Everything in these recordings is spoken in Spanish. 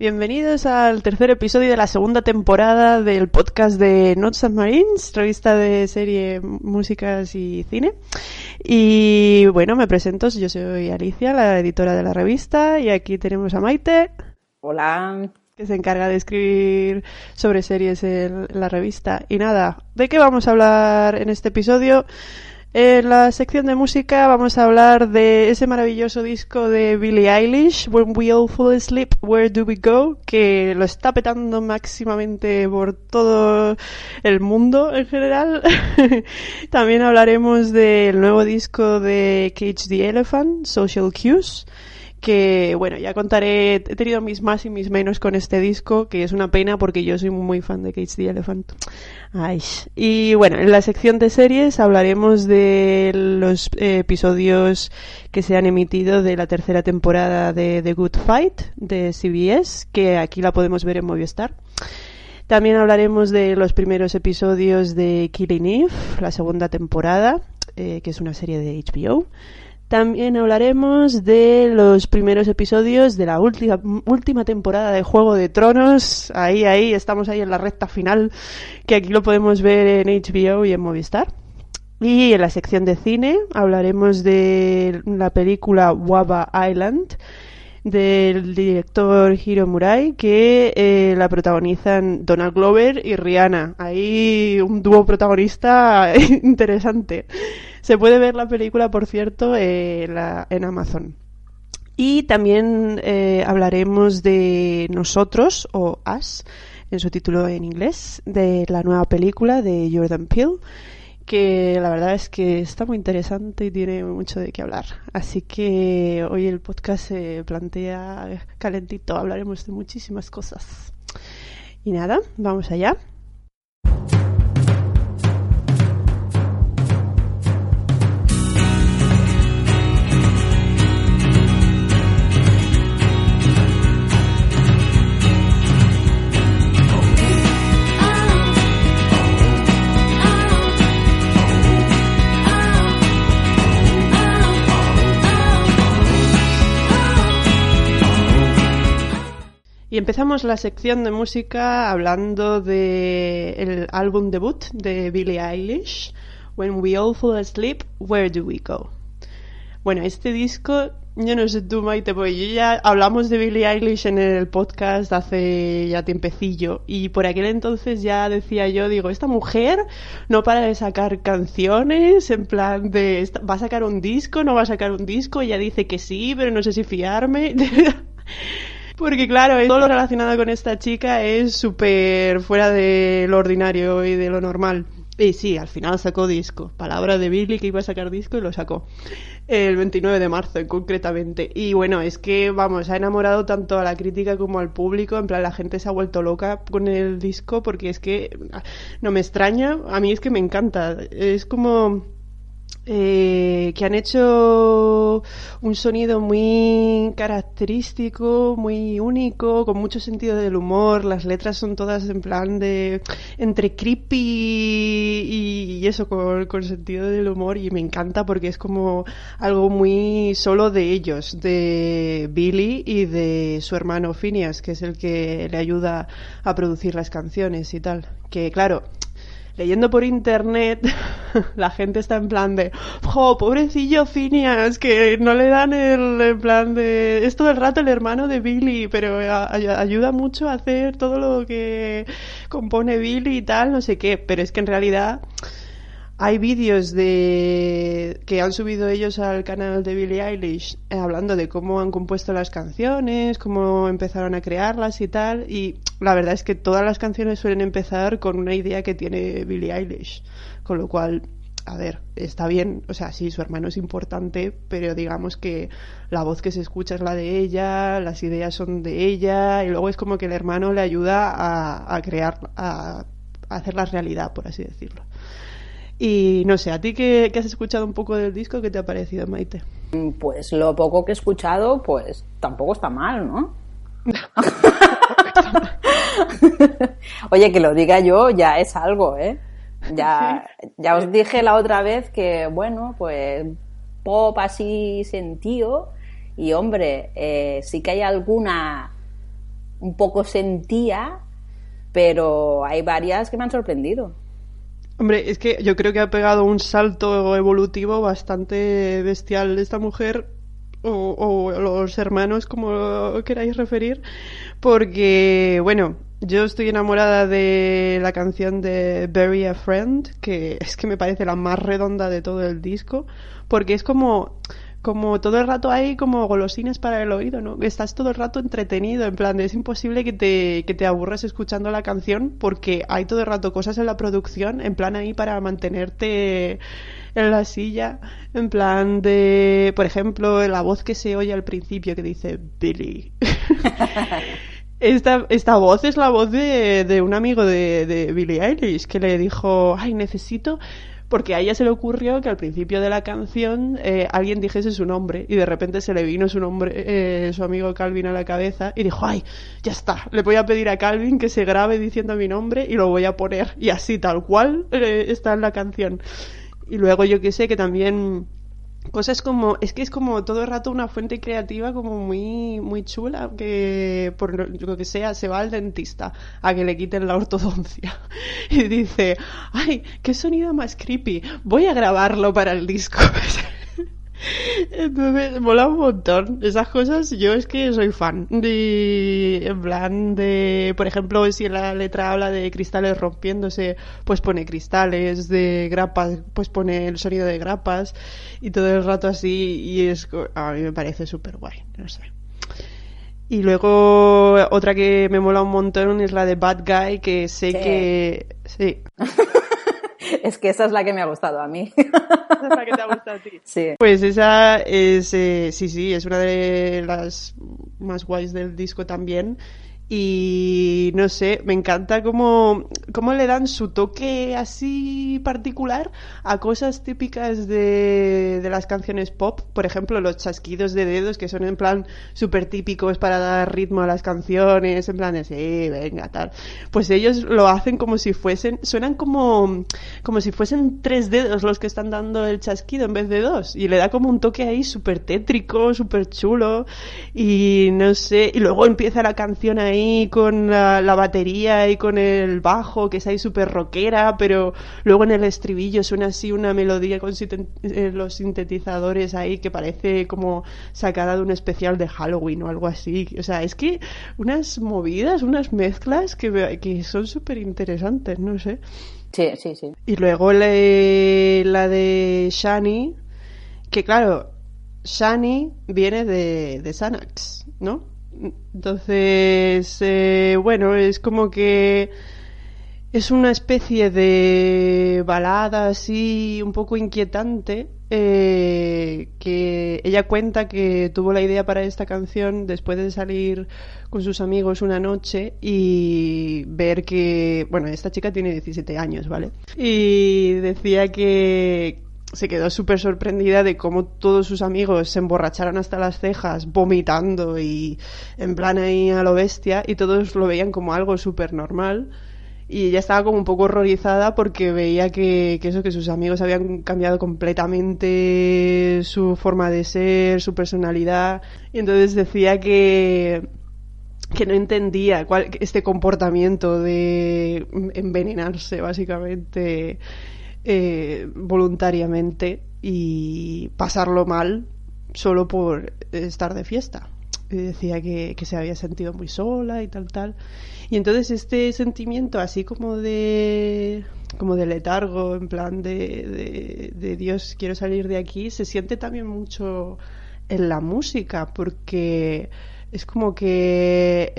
Bienvenidos al tercer episodio de la segunda temporada del podcast de Not Submarines, revista de serie, músicas y cine. Y bueno, me presento, yo soy Alicia, la editora de la revista, y aquí tenemos a Maite. Hola. Que se encarga de escribir sobre series en la revista. Y nada, ¿de qué vamos a hablar en este episodio? En la sección de música vamos a hablar de ese maravilloso disco de Billie Eilish, When We All Fall Asleep, Where Do We Go, que lo está petando máximamente por todo el mundo en general. También hablaremos del nuevo disco de Cage the Elephant, Social Cues que bueno, ya contaré, he tenido mis más y mis menos con este disco, que es una pena porque yo soy muy fan de Cage the Elephant. Ay. Y bueno, en la sección de series hablaremos de los episodios que se han emitido de la tercera temporada de The Good Fight de CBS, que aquí la podemos ver en Movistar. También hablaremos de los primeros episodios de Killing Eve, la segunda temporada, eh, que es una serie de HBO. También hablaremos de los primeros episodios de la última, última temporada de Juego de Tronos. Ahí, ahí, estamos ahí en la recta final, que aquí lo podemos ver en HBO y en Movistar. Y en la sección de cine hablaremos de la película Waba Island del director Hiro Murai que eh, la protagonizan Donald Glover y Rihanna. Ahí un dúo protagonista interesante. Se puede ver la película, por cierto, eh, en Amazon. Y también eh, hablaremos de Nosotros o Us, en su título en inglés, de la nueva película de Jordan Peele, que la verdad es que está muy interesante y tiene mucho de qué hablar. Así que hoy el podcast se plantea calentito, hablaremos de muchísimas cosas. Y nada, vamos allá. Y empezamos la sección de música hablando de el álbum debut de Billie Eilish, When We All Fall Asleep, Where Do We Go? Bueno, este disco, yo no sé tú, Maite, porque yo ya hablamos de Billie Eilish en el podcast hace ya tiempecillo y por aquel entonces ya decía yo, digo, esta mujer no para de sacar canciones, en plan de, ¿va a sacar un disco? ¿No va a sacar un disco? Ella dice que sí, pero no sé si fiarme. Porque claro, todo lo relacionado con esta chica es súper fuera de lo ordinario y de lo normal. Y sí, al final sacó disco. Palabra de Billy que iba a sacar disco y lo sacó. El 29 de marzo, concretamente. Y bueno, es que, vamos, ha enamorado tanto a la crítica como al público. En plan, la gente se ha vuelto loca con el disco porque es que no me extraña. A mí es que me encanta. Es como eh, que han hecho un sonido muy característico, muy único, con mucho sentido del humor. Las letras son todas en plan de entre creepy y, eso, con, con, sentido del humor. Y me encanta porque es como algo muy solo de ellos, de Billy y de su hermano Phineas, que es el que le ayuda a producir las canciones y tal. Que claro, leyendo por internet, la gente está en plan de, ¡jo, pobrecillo Phineas! Que no le dan el plan de. Es todo el rato el hermano de Billy, pero ayuda mucho a hacer todo lo que compone Billy y tal, no sé qué. Pero es que en realidad hay vídeos de que han subido ellos al canal de Billie Eilish eh, hablando de cómo han compuesto las canciones, cómo empezaron a crearlas y tal. Y la verdad es que todas las canciones suelen empezar con una idea que tiene Billie Eilish. Con lo cual, a ver, está bien. O sea, sí, su hermano es importante, pero digamos que la voz que se escucha es la de ella, las ideas son de ella, y luego es como que el hermano le ayuda a, crear, a, a hacerlas realidad, por así decirlo. Y no sé, ¿a ti que, has escuchado un poco del disco, qué te ha parecido, Maite? Pues lo poco que he escuchado, pues tampoco está mal, ¿no? Oye, que lo diga yo ya es algo, ¿eh? Ya, ya os dije la otra vez que, bueno, pues pop así sentido y hombre, eh, sí que hay alguna un poco sentía, pero hay varias que me han sorprendido. Hombre, es que yo creo que ha pegado un salto evolutivo bastante bestial esta mujer o, o los hermanos, como queráis referir, porque, bueno, yo estoy enamorada de la canción de Bury a Friend, que es que me parece la más redonda de todo el disco, porque es como como todo el rato hay como golosinas para el oído, ¿no? Estás todo el rato entretenido, en plan, es imposible que te, que te aburras escuchando la canción porque hay todo el rato cosas en la producción, en plan ahí para mantenerte en la silla, en plan de, por ejemplo, la voz que se oye al principio que dice Billy. Esta, esta voz es la voz de, de un amigo de, de Billie Eilish que le dijo, ay, necesito porque a ella se le ocurrió que al principio de la canción eh, alguien dijese su nombre y de repente se le vino su nombre, eh, su amigo Calvin a la cabeza y dijo, ay, ya está, le voy a pedir a Calvin que se grabe diciendo mi nombre y lo voy a poner y así tal cual eh, está en la canción. Y luego yo que sé que también cosas como es que es como todo el rato una fuente creativa como muy muy chula que por lo que sea se va al dentista a que le quiten la ortodoncia y dice ay qué sonido más creepy voy a grabarlo para el disco Entonces, mola un montón. Esas cosas, yo es que soy fan. De, en plan de, por ejemplo, si la letra habla de cristales rompiéndose, pues pone cristales, de grapas, pues pone el sonido de grapas, y todo el rato así, y es, a mí me parece súper guay, no sé. Y luego, otra que me mola un montón es la de Bad Guy, que sé que, sí. es que esa es la que me ha gustado a mí. Esa es la que te ha gustado a ti. Sí. Pues esa es, eh, sí, sí, es una de las más guays del disco también. Y no sé, me encanta cómo, cómo le dan su toque así particular a cosas típicas de, de las canciones pop. Por ejemplo, los chasquidos de dedos que son en plan súper típicos para dar ritmo a las canciones, en plan de sí, venga, tal. Pues ellos lo hacen como si fuesen, suenan como, como si fuesen tres dedos los que están dando el chasquido en vez de dos. Y le da como un toque ahí súper tétrico, súper chulo. Y no sé, y luego empieza la canción ahí con la, la, batería y con el bajo, que es ahí súper rockera, pero luego en el estribillo suena así una melodía con eh, los sintetizadores ahí que parece como sacada de un especial de Halloween o algo así. O sea, es que unas movidas, unas mezclas que, que son súper interesantes, no sé. Sí, sí, sí. Y luego le, la de Shani, que claro, Shani viene de, de Xanax, ¿no? Entonces, eh, bueno, es como que es una especie de balada así un poco inquietante eh, que ella cuenta que tuvo la idea para esta canción después de salir con sus amigos una noche y ver que, bueno, esta chica tiene 17 años, ¿vale? Y decía que, se quedó súper sorprendida de cómo todos sus amigos se emborracharon hasta las cejas, vomitando y en plan ahí a lo bestia, y todos lo veían como algo súper normal. Y ella estaba como un poco horrorizada porque veía que, que, eso, que sus amigos habían cambiado completamente su forma de ser, su personalidad. Y entonces decía que, que no entendía cuál, este comportamiento de envenenarse, básicamente eh, voluntariamente y pasarlo mal solo por estar de fiesta. Y decía que, que, se había sentido muy sola y tal, tal. Y entonces este sentimiento así como de como de letargo, en plan de, de, Dios, quiero salir de aquí, se siente también mucho en la música, porque es como que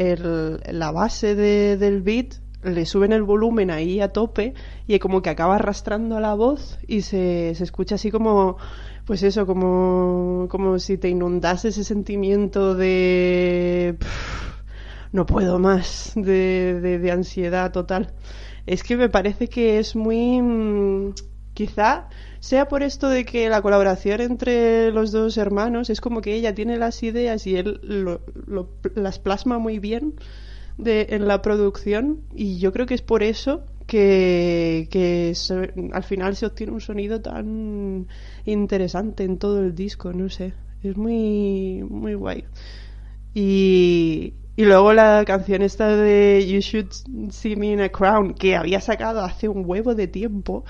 la base de, del beat le suben el volumen ahí a tope y como que acaba arrastrando la voz y se, se escucha así como, pues eso, como, como si te inundase ese sentimiento de no puedo más, de, de, ansiedad total. Es que me parece que es muy... Quizá sea por esto de que la colaboración entre los dos hermanos es como que ella tiene las ideas y él lo, las plasma muy bien de, en la producción y yo creo que es por eso que, que al final se obtiene un sonido tan interesante en todo el disco, no sé, es muy, muy guay. Y, Y luego la canción esta de You Should See Me in a Crown, que había sacado hace un huevo de tiempo,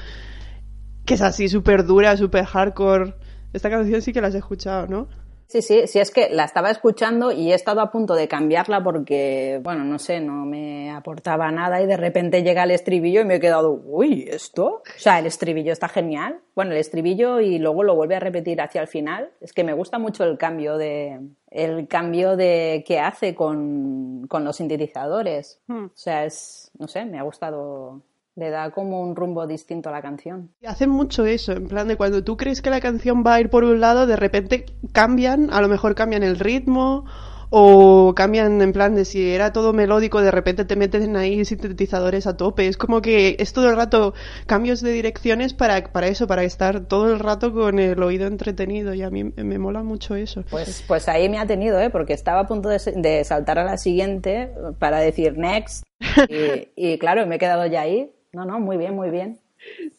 que es así súper dura, súper hardcore. Esta canción sí que la has escuchado, ¿no? Sí, sí, sí, es que la estaba escuchando y he estado a punto de cambiarla porque, bueno, no sé, no me aportaba nada y de repente llega el estribillo y me he quedado, uy, ¿esto? O sea, el estribillo está genial. Bueno, el estribillo y luego lo vuelve a repetir hacia el final. Es que me gusta mucho el cambio de, el cambio de que hace con, con los sintetizadores. Hmm. O sea, es, no sé, me ha gustado le da como un rumbo distinto a la canción. Hacen mucho eso, en plan de cuando tú crees que la canción va a ir por un lado, de repente cambian, a lo mejor cambian el ritmo o cambian en plan de si era todo melódico, de repente te meten ahí sintetizadores a tope. Es como que es todo el rato cambios de direcciones para, para eso, para estar todo el rato con el oído entretenido y a mí me mola mucho eso. Pues, pues ahí me ha tenido, ¿eh? porque estaba a punto de, de saltar a la siguiente para decir next y, y claro, me he quedado ya ahí no, no, muy bien, muy bien.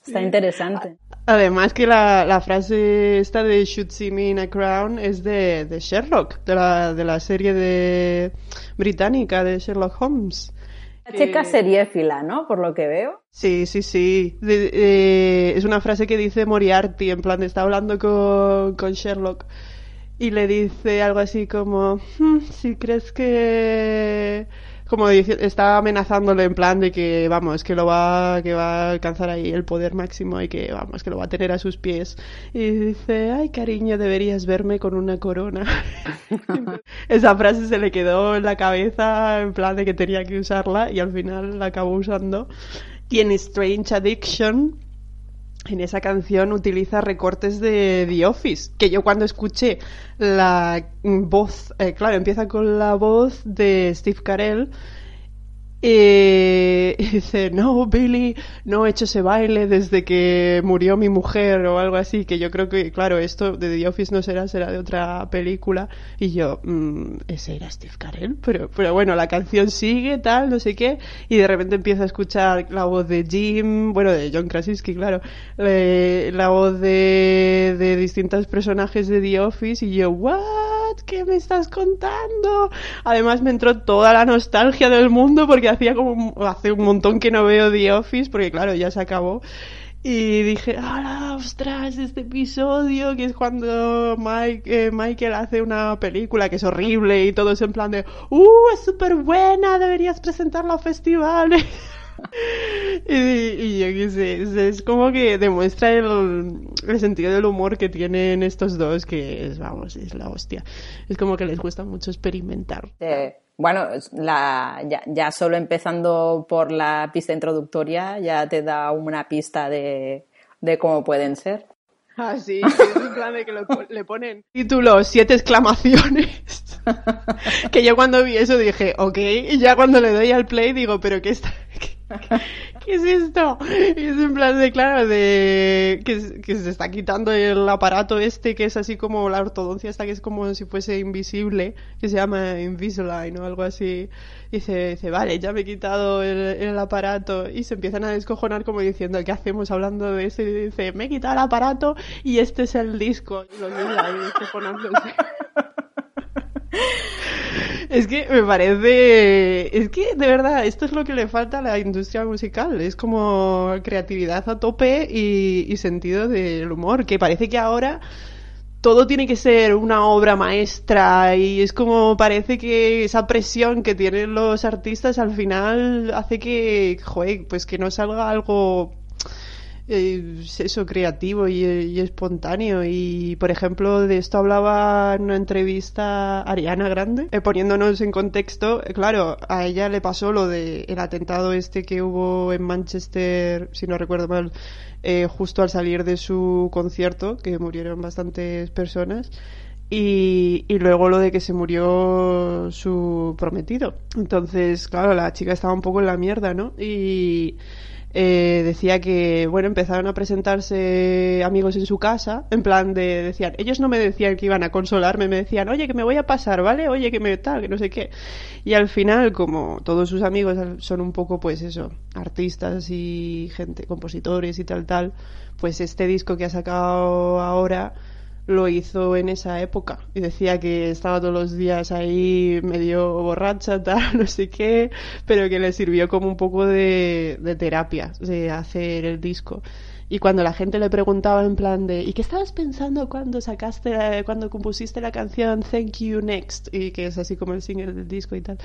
Está interesante. Además que la, la, frase esta de Should See Me in a Crown es de, de Sherlock, de la, de la serie de británica de Sherlock Holmes. La chica seriéfila, ¿no? Por lo que veo. Sí, sí, sí. es una frase que dice Moriarty, en plan, está hablando con, con Sherlock y le dice algo así como, hmm, si crees que como dice, está amenazándole en plan de que vamos que lo va que va a alcanzar ahí el poder máximo y que vamos que lo va a tener a sus pies. Y dice ay cariño deberías verme con una corona esa frase se le quedó en la cabeza en plan de que tenía que usarla y al final la acabó usando. Tiene Strange Addiction en esa canción utiliza recortes de The Office, que yo cuando escuché la voz, eh, claro, empieza con la voz de Steve Carell y dice, no, Billy, no he hecho ese baile desde que murió mi mujer o algo así, que yo creo que, claro, esto de The Office no será, será de otra película. Y yo, mmm, ese era Steve Carell, pero, pero bueno, la canción sigue, tal, no sé qué, y de repente empiezo a escuchar la voz de Jim, bueno, de John Krasinski, claro, eh, la voz de, de distintos personajes de The Office, y yo. ¿Qué me estás contando? Además me entró toda la nostalgia del mundo porque hacía como hace un montón que no veo The Office porque claro, ya se acabó. Y dije, ¡ah, ostras! Este episodio, que es cuando Mike, eh, Michael hace una película que es horrible y todo es en plan de, ¡uh, es súper buena! Deberías presentarla a festivales. y, y, yo qué sé, es, como que demuestra el, el, sentido del humor que tienen estos dos, que es, vamos, es la hostia. Es como que les gusta mucho experimentar. bueno, la, ya, ya, solo empezando por la pista introductoria ya te da una pista de, de cómo pueden ser. Ah, sí, es un plan de que le ponen título siete exclamaciones. que yo cuando vi eso dije, ok, y ya cuando le doy al play digo, pero ¿qué está? ¿Qué, es esto? Y es en plan de, claro, de que, que, se está quitando el aparato este que es así como la ortodoncia esta que es como si fuese invisible, que se llama Invisalign o algo así. Y dice, dice vale, ya me he quitado el, el, aparato. Y se empiezan a descojonar como diciendo, ¿qué hacemos hablando de eso? Y dice, me he quitado el aparato y este es el disco. Y los ahí descojonándose. Es que me parece. Es que, de verdad, esto es lo que le falta a la industria musical. Es como creatividad a tope y, sentido del humor. Que parece que ahora todo tiene que ser una obra maestra y es como parece que esa presión que tienen los artistas al final hace que, joder, pues que no salga algo es eso creativo y, espontáneo y por ejemplo de esto hablaba en una entrevista Ariana Grande eh, poniéndonos en contexto eh, claro a ella le pasó lo de el atentado este que hubo en Manchester si no recuerdo mal eh, justo al salir de su concierto que murieron bastantes personas y, y, luego lo de que se murió su prometido. Entonces, claro, la chica estaba un poco en la mierda, ¿no? Y, eh, decía que, bueno, empezaron a presentarse amigos en su casa, en plan de, decían, ellos no me decían que iban a consolarme, me decían, oye, que me voy a pasar, ¿vale? Oye, que me tal, que no sé qué. Y al final, como todos sus amigos son un poco, pues eso, artistas y gente, compositores y tal, tal, pues este disco que ha sacado ahora, lo hizo en esa época y decía que estaba todos los días ahí medio borracha, tal, no sé qué, pero que le sirvió como un poco de, terapia de hacer el disco. Y cuando la gente le preguntaba en plan de ¿y qué estabas pensando cuando sacaste, cuando compusiste la canción Thank You Next? Y que es así como el single del disco y tal.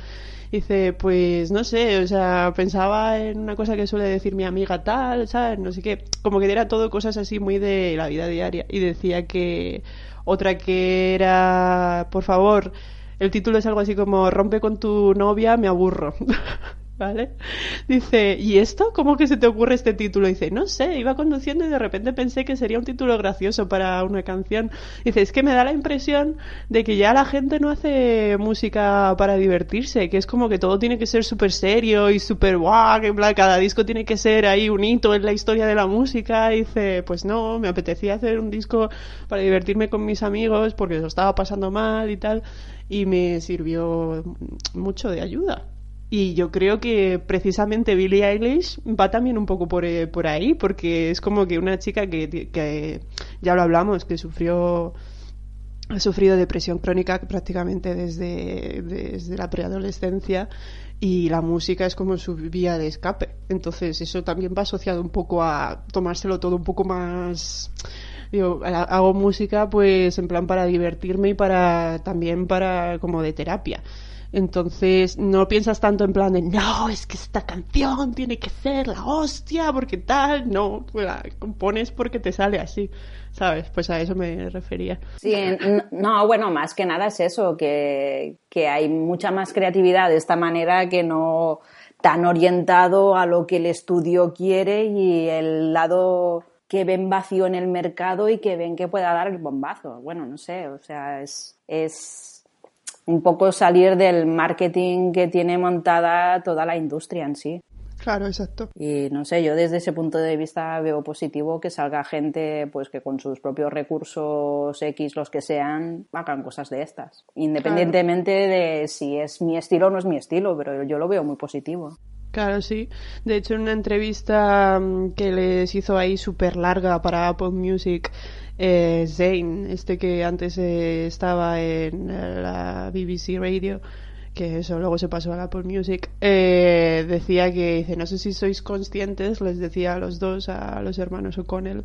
Dice, pues no sé, o sea, pensaba en una cosa que suele decir mi amiga tal, ¿sabes? No sé qué. Como que era todo cosas así muy de la vida diaria. Y decía que otra que era, por favor, el título es algo así como Rompe con tu novia, me aburro. ¿Vale? Dice, ¿y esto? ¿Cómo que se te ocurre este título? Dice, no sé, iba conduciendo y de repente pensé que sería un título gracioso para una canción. Dice, es que me da la impresión de que ya la gente no hace música para divertirse, que es como que todo tiene que ser súper serio y súper guau, que cada disco tiene que ser ahí un hito en la historia de la música. dice, pues no, me apetecía hacer un disco para divertirme con mis amigos porque lo estaba pasando mal y tal, y me sirvió mucho de ayuda. Y yo creo que precisamente Billie Eilish va también un poco por, eh, por ahí, porque es como que una chica que, que, ya lo hablamos, que sufrió ha sufrido depresión crónica prácticamente desde, desde la preadolescencia y la música es como su vía de escape. Entonces eso también va asociado un poco a tomárselo todo un poco más... Yo hago música pues en plan para divertirme y para también para como de terapia. Entonces no piensas tanto en plan de no, es que esta canción tiene que ser la hostia, porque tal, no, la compones porque te sale así, ¿sabes? Pues a eso me refería. Sí, no, bueno, más que nada es eso, que, que hay mucha más creatividad de esta manera que no tan orientado a lo que el estudio quiere y el lado que ven vacío en el mercado y que ven que pueda dar el bombazo. Bueno, no sé, o sea, es, es un poco salir del marketing que tiene montada toda la industria en sí. Claro, exacto. Y no sé, yo desde ese punto de vista veo positivo que salga gente pues que con sus propios recursos X, los que sean, hagan cosas de estas. Independientemente de si es mi estilo o no es mi estilo, pero yo lo veo muy positivo. Claro, sí. De hecho, en una entrevista mm, que les hizo ahí súper larga para Apple Music, eh, Zane, este que antes eh, estaba en eh, la BBC Radio, que eso luego se pasó a la Apple Music, eh, decía que, dice, no sé si sois conscientes, les decía a los dos, a los hermanos O'Connell,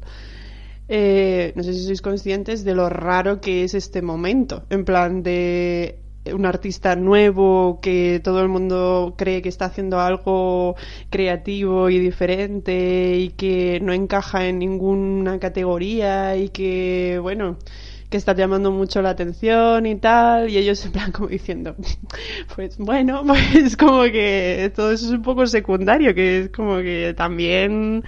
no sé si sois conscientes de lo raro que es este momento, en plan de un artista nuevo que todo el mundo cree que está haciendo algo creativo y diferente y que no encaja en ninguna categoría y que, bueno, que está llamando mucho la atención y tal, y ellos en plan como diciendo, pues bueno, pues como que todo eso es un poco secundario, que es como que también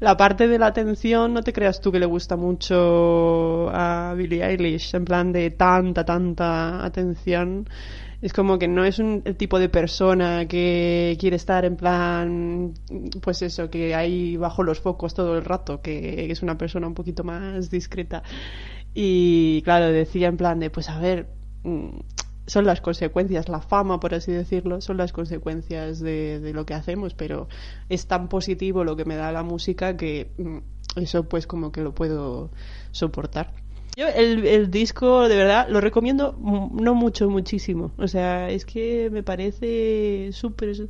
la parte de la atención, no te creas tú que le gusta mucho a Billie Eilish, en plan de tanta, tanta atención. Es como que no es un, el tipo de persona que quiere estar en plan, pues eso, que hay bajo los focos todo el rato, que es una persona un poquito más discreta. Y claro, decía en plan de, pues a ver, mm, son las consecuencias, la fama, por así decirlo, son las consecuencias de, lo que hacemos, pero es tan positivo lo que me da la música que mm, eso pues como que lo puedo soportar. Yo el, disco de verdad lo recomiendo no mucho, muchísimo. O sea, es que me parece súper,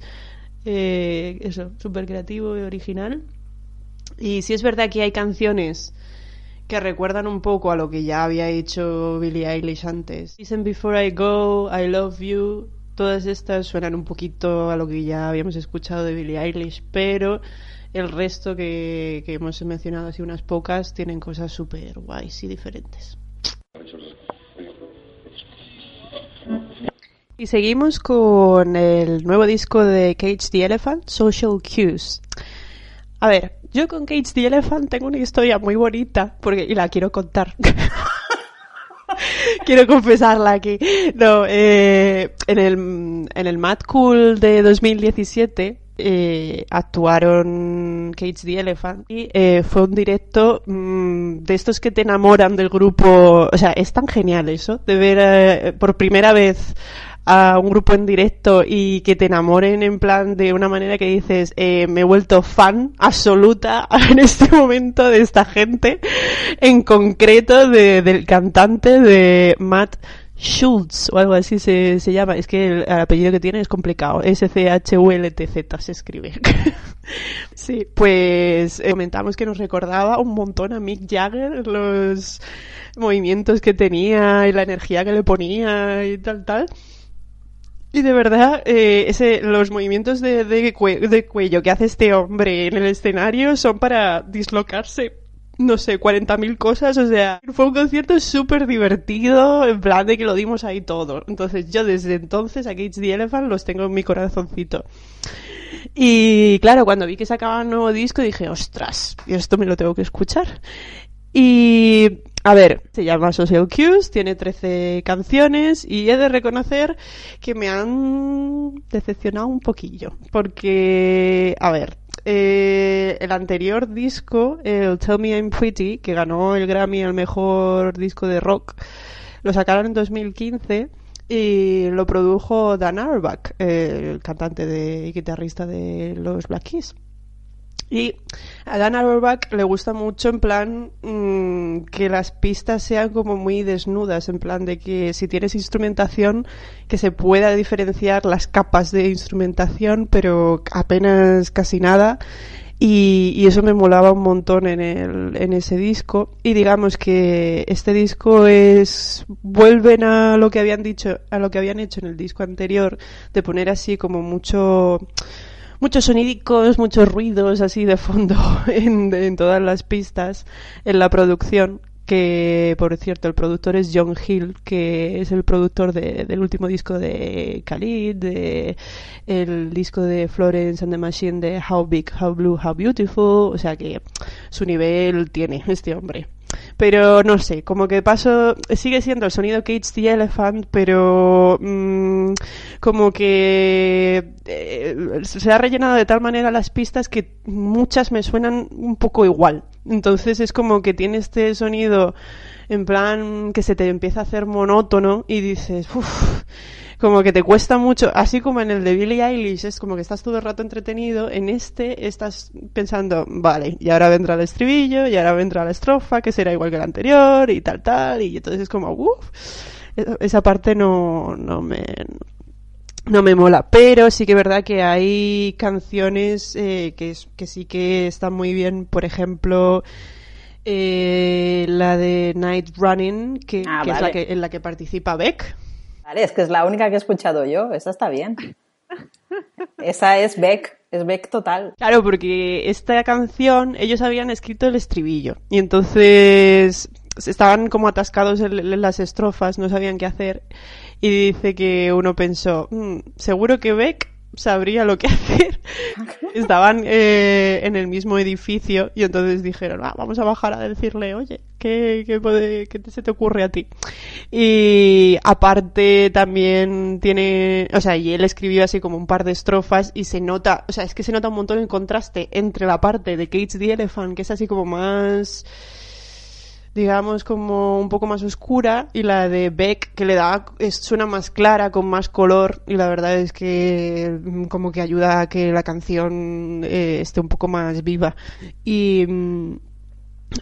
eh, eso, súper creativo y original. Y si es verdad que hay canciones que recuerdan un poco a lo que ya había hecho Billie Eilish antes. Listen Before I Go, I Love You, todas estas suenan un poquito a lo que ya habíamos escuchado de Billie Eilish, pero el resto que, que hemos mencionado así unas pocas tienen cosas súper guays y diferentes. Y seguimos con el nuevo disco de Cage the Elephant, Social Cues. A ver, yo con Cage the Elephant tengo una historia muy bonita porque y la quiero contar. quiero confesarla aquí. No, eh, en el en el Mad Cool de 2017 eh, actuaron Cage the Elephant y eh, fue un directo mm, de estos que te enamoran del grupo. O sea, es tan genial eso de ver eh, por primera vez a un grupo en directo y que te enamoren en plan de una manera que dices, eh, me he vuelto fan absoluta en este momento de esta gente, en concreto de, del cantante de Matt Schultz o algo así se, se llama. Es que el, el apellido que tiene es complicado. S-C-H-U-L-T-Z se escribe. sí, pues eh, comentamos que nos recordaba un montón a Mick Jagger los movimientos que tenía y la energía que le ponía y tal, tal. Y de verdad, eh, ese, los movimientos de, de, cue- de cuello que hace este hombre en el escenario son para dislocarse no sé, 40.000 cosas, o sea, fue un concierto súper divertido, en plan de que lo dimos ahí todo. Entonces yo desde entonces a Cage the Elephant los tengo en mi corazoncito. Y claro, cuando vi que sacaba un nuevo disco dije, ostras, esto me lo tengo que escuchar. Y a ver, se llama Social Cues, tiene 13 canciones y he de reconocer que me han decepcionado un poquillo. Porque, a ver, eh, el anterior disco, el Tell Me I'm Pretty, que ganó el Grammy al mejor disco de rock, lo sacaron en 2015 y lo produjo Dan Auerbach, el cantante y guitarrista de los Black Keys. Y a Dan Auerbach le gusta mucho en plan mmm, que las pistas sean como muy desnudas, en plan de que si tienes instrumentación que se pueda diferenciar las capas de instrumentación, pero apenas casi nada. Y, y, eso me molaba un montón en, el, en ese disco. Y digamos que este disco es. vuelven a lo que habían dicho, a lo que habían hecho en el disco anterior, de poner así como mucho muchos sonidicos, muchos ruidos así de fondo en, todas las pistas en la producción. Que, por cierto, el productor es John Hill, que es el productor de, del último disco de Khalid, de el disco de Florence and the Machine de How Big, How Blue, How Beautiful. O sea que su nivel tiene este hombre pero no sé, como que paso, sigue siendo el sonido Cage the Elephant, pero mmm, como que eh, se ha rellenado de tal manera las pistas que muchas me suenan un poco igual. Entonces es como que tiene este sonido en plan que se te empieza a hacer monótono y dices, uff, como que te cuesta mucho, así como en el de Billie Eilish, es como que estás todo el rato entretenido, en este estás pensando, vale, y ahora vendrá el estribillo, y ahora vendrá la estrofa, que será igual que la anterior, y tal, tal, y entonces es como, uff, esa parte no, no me... No me mola, pero sí que es verdad que hay canciones eh, que, que sí que están muy bien, por ejemplo, eh, la de Night Running, que, Ah, que es la que, en la que participa Beck. Es que es la única que he escuchado yo, esa está bien. Esa es Beck, es Beck total. Claro, porque esta canción ellos habían escrito el estribillo y entonces estaban como atascados en, en las estrofas, no sabían qué hacer y dice que uno pensó, "Mm, seguro que Beck sabría lo que hacer. Estaban eh, en el mismo edificio y entonces dijeron, "Ah, vamos a bajar a decirle, oye, ¿qué, qué, puede, qué se te ocurre a ti? Y aparte también tiene, o sea, y él escribió así como un par de estrofas y se nota, o sea, es que se nota un montón el contraste entre la parte de Cage the Elephant, que es así como más digamos como un poco más oscura y la de Beck que le da es, suena más clara con más color y la verdad es que mm, como que ayuda a que la canción eh, esté un poco más viva. Y mm,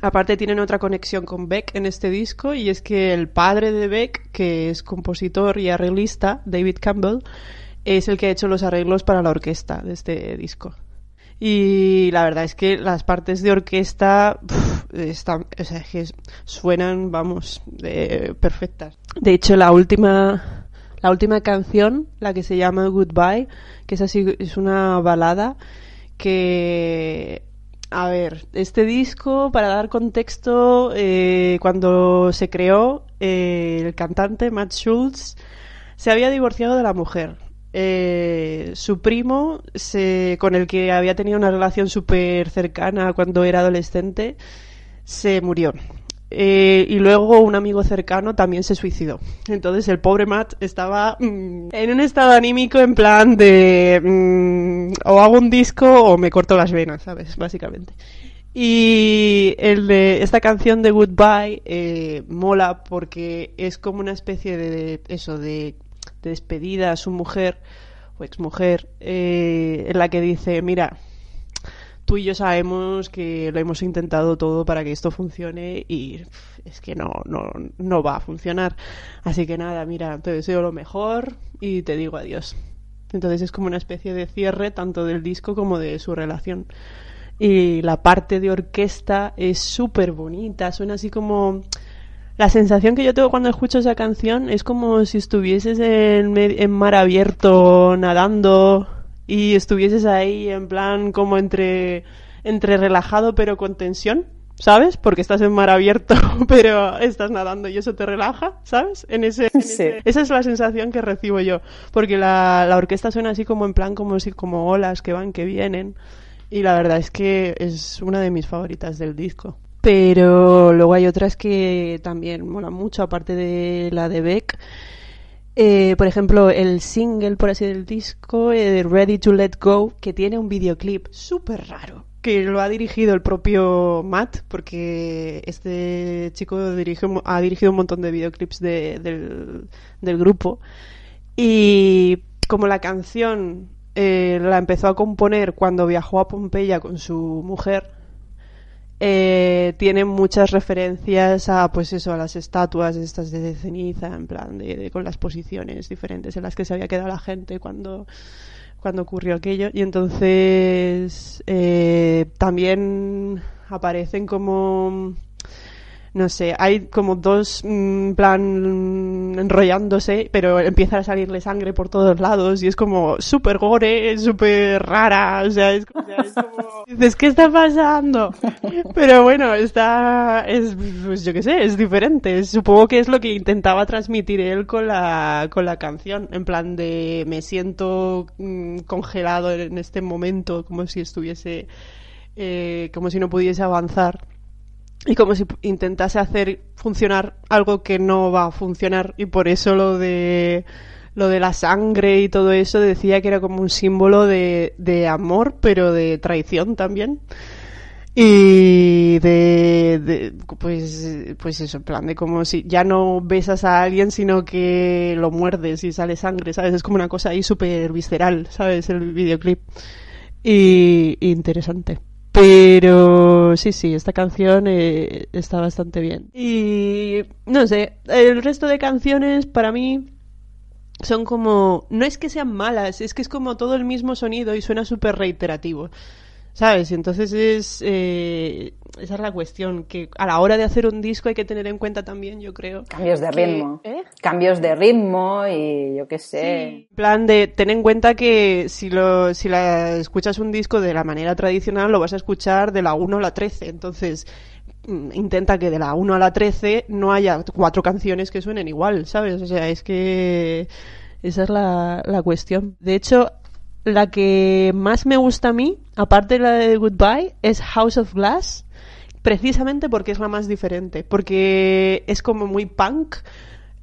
aparte tienen otra conexión con Beck en este disco y es que el padre de Beck que es compositor y arreglista David Campbell es el que ha hecho los arreglos para la orquesta de este disco y la verdad es que las partes de orquesta están, o sea, que suenan, vamos, eh, perfectas. De hecho, la última, la última canción, la que se llama Goodbye, que es así, es una balada que, a ver, este disco, para dar contexto, eh, cuando se creó, eh, el cantante Matt Schultz se había divorciado de la mujer. Eh, su primo, se, con el que había tenido una relación súper cercana cuando era adolescente, se murió. Eh, y luego un amigo cercano también se suicidó. Entonces el pobre Matt estaba mm, en un estado anímico en plan de mm, o hago un disco o me corto las venas, ¿sabes? Básicamente. Y el de esta canción de Goodbye eh, mola porque es como una especie de eso, de de despedida a su mujer o exmujer, eh, en la que dice, mira, tú y yo sabemos que lo hemos intentado todo para que esto funcione y es que no, no, no va a funcionar. Así que nada, mira, te deseo lo mejor y te digo adiós. Entonces es como una especie de cierre tanto del disco como de su relación. Y la parte de orquesta es súper bonita, suena así como... La sensación que yo tengo cuando escucho esa canción es como si estuvieses en, en mar abierto nadando y estuvieses ahí en plan como entre, entre relajado pero con tensión, ¿sabes? Porque estás en mar abierto pero estás nadando y eso te relaja, ¿sabes? En ese, esa es la sensación que recibo yo, porque la, la orquesta suena así como en plan como si como olas que van que vienen y la verdad es que es una de mis favoritas del disco. Pero luego hay otras que también molan mucho, aparte de la de Beck. Eh, por ejemplo, el single, por así del disco, eh, Ready to Let Go, que tiene un videoclip súper raro, que lo ha dirigido el propio Matt, porque este chico ha dirigido un montón de videoclips del, del grupo. Y como la canción eh, la empezó a componer cuando viajó a Pompeya con su mujer. Eh, tiene muchas referencias a pues eso a las estatuas estas de ceniza en plan de, con las posiciones diferentes en las que se había quedado la gente cuando cuando ocurrió aquello. Y entonces eh, también aparecen como no sé, hay como dos, mm, plan, enrollándose, pero empieza a salirle sangre por todos lados y es como súper gore, súper rara, o sea, es, como, dices, ¿qué está pasando? Pero bueno, está, es, pues yo qué sé, es diferente, supongo que es lo que intentaba transmitir él con la, con la canción, en plan de me siento mm, congelado en este momento, como si estuviese, eh, como si no pudiese avanzar y como si intentase hacer funcionar algo que no va a funcionar. Y por eso lo de lo de la sangre y todo eso decía que era como un símbolo de, de amor pero de traición también. Y de, pues pues eso en plan de como si ya no besas a alguien sino que lo muerdes y sale sangre sabes es como una cosa ahí súper visceral sabes el videoclip. Y interesante pero sí, sí, esta canción eh, está bastante bien. Y no sé, el resto de canciones para mí son como... No es que sean malas, es que es como todo el mismo sonido y suena súper reiterativo. ¿Sabes? Entonces es, eh, esa es la cuestión, que a la hora de hacer un disco hay que tener en cuenta también, yo creo. Cambios de ritmo. ¿eh? Cambios de ritmo y yo qué sé. En plan de, ten en cuenta que si, lo, si la, escuchas un disco de la manera tradicional, lo vas a escuchar de la 1 a la 13. Entonces, mm, intenta que de la 1 a la 13 no haya cuatro canciones que suenen igual, ¿sabes? O sea, es que esa es la, la cuestión. De hecho, la que más me gusta a mí, aparte de la de Goodbye, es House of Glass, precisamente porque es la más diferente, porque es como muy punk.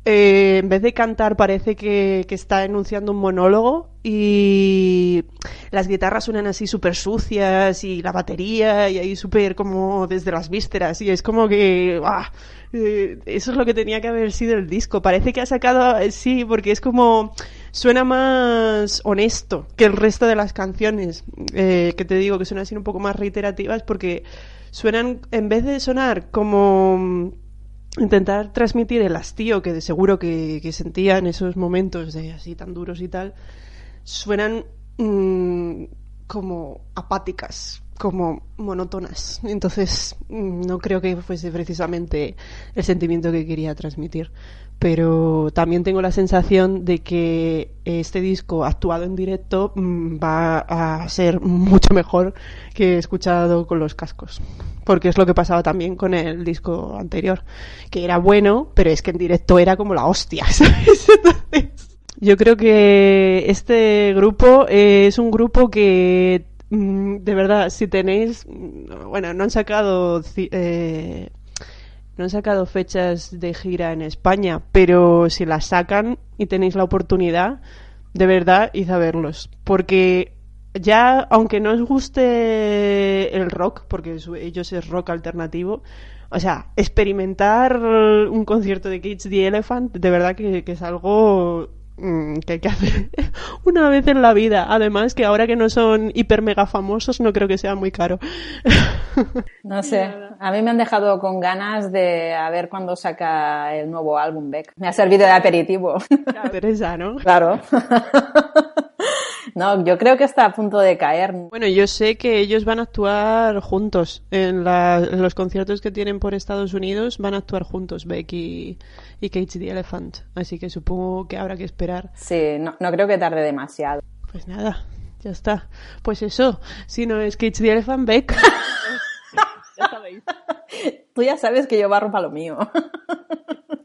Eh, en vez de cantar parece que, que, está enunciando un monólogo y las guitarras suenan así súper sucias y la batería y ahí súper como desde las vísceras y es como que eh, eso es lo que tenía que haber sido el disco parece que ha sacado sí porque es como suena más honesto que el resto de las canciones, eh, que te digo que suenan así un poco más reiterativas porque suenan, en vez de sonar como mm, intentar transmitir el hastío que de seguro que, sentía en esos momentos de así tan duros y tal, suenan mm, como apáticas, como monótonas. Entonces, mm, no creo que fuese precisamente el sentimiento que quería transmitir pero también tengo la sensación de que este disco actuado en directo mm, va a ser mucho mejor que escuchado con los cascos, porque es lo que pasaba también con el disco anterior, que era bueno, pero es que en directo era como la hostia, Entonces, yo creo que este grupo es un grupo que mm, de verdad, si tenéis, mm, bueno, no han sacado eh, no han sacado fechas de gira en España, pero si las sacan y tenéis la oportunidad, de verdad, id a verlos. Porque ya, aunque no os guste el rock, porque ellos es rock alternativo, o sea, experimentar un concierto de Cage the Elephant, de verdad que, es algo que hay que hacer una vez en la vida. Además que ahora que no son hiper mega famosos no creo que sea muy caro. No sé, a mí me han dejado con ganas de a ver cuándo saca el nuevo álbum Beck. Me ha servido de aperitivo. Teresa, ¿no? Claro. No, yo creo que está a punto de caer. Bueno, yo sé que ellos van a actuar juntos. En, la- en los conciertos que tienen por Estados Unidos van a actuar juntos, Beck y, y Cage the Elephant. Así que supongo que habrá que esperar. Sí, no, no creo que tarde demasiado. Pues nada, ya está. Pues eso, si no es Cage the Elephant, Beck. ya sabéis. Tú ya sabes que yo barro para lo mío.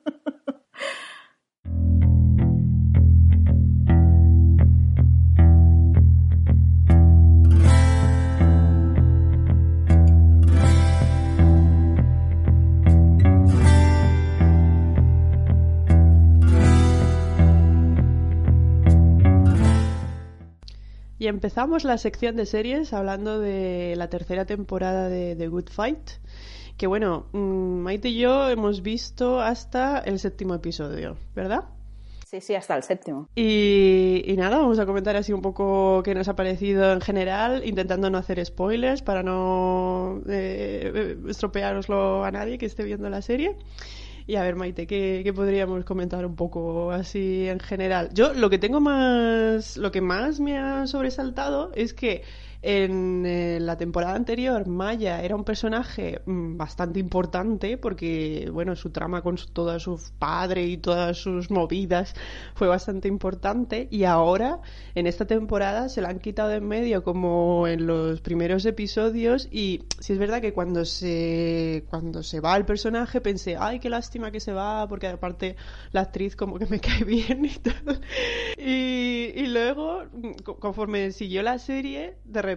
empezamos la sección de series hablando de la tercera temporada de The Good Fight. Que bueno, mm, Maite y yo hemos visto hasta el séptimo episodio, ¿verdad? Sí, sí, hasta el séptimo. Y, y nada, vamos a comentar así un poco qué nos ha parecido en general, intentando no hacer spoilers para no eh, eh, estropeároslo a nadie que esté viendo la serie. Y a ver, Maite, ¿qué, qué podríamos comentar un poco así en general? Yo lo que tengo más, lo que más me ha sobresaltado es que en eh, la temporada anterior Maya era un personaje mm, bastante importante porque, bueno, su trama con su, todo su padre y todas sus movidas fue bastante importante y ahora en esta temporada se la han quitado en medio como en los primeros episodios y si es verdad que cuando se cuando se va el personaje pensé, ay, qué lástima que se va porque aparte la actriz como que me cae bien y tal. Y, y luego, co- conforme siguió la serie, de repente,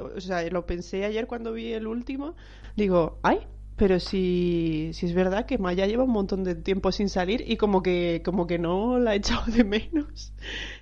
o sea, lo pensé ayer cuando vi el último, digo, ay, pero si, si es verdad que Maya lleva un montón de tiempo sin salir y como que, como que no la he echado de menos.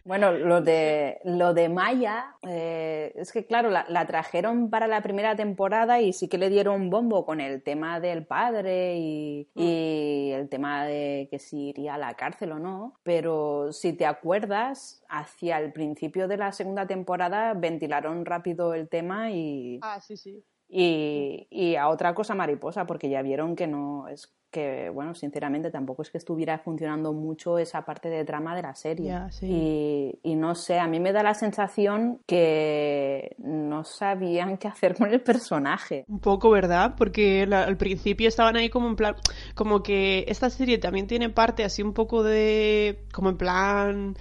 Bueno, lo de, lo de Maya, eh, es que claro, la, la trajeron para la primera temporada y sí que le dieron bombo con el tema del padre y, y el tema de que si iría a la cárcel o no, pero si te acuerdas, hacia el principio de la segunda temporada ventilaron rápido el tema y, Ah, sí, sí. Y, y a otra cosa mariposa, porque ya vieron que no es que, bueno, sinceramente tampoco es que estuviera funcionando mucho esa parte de trama de la serie. Sí. y, y no sé, a mí me da la sensación que no sabían qué hacer con el personaje. Un poco, ¿verdad? Porque la- al principio estaban ahí como en plan, como que esta serie también tiene parte así un poco de, como en plan,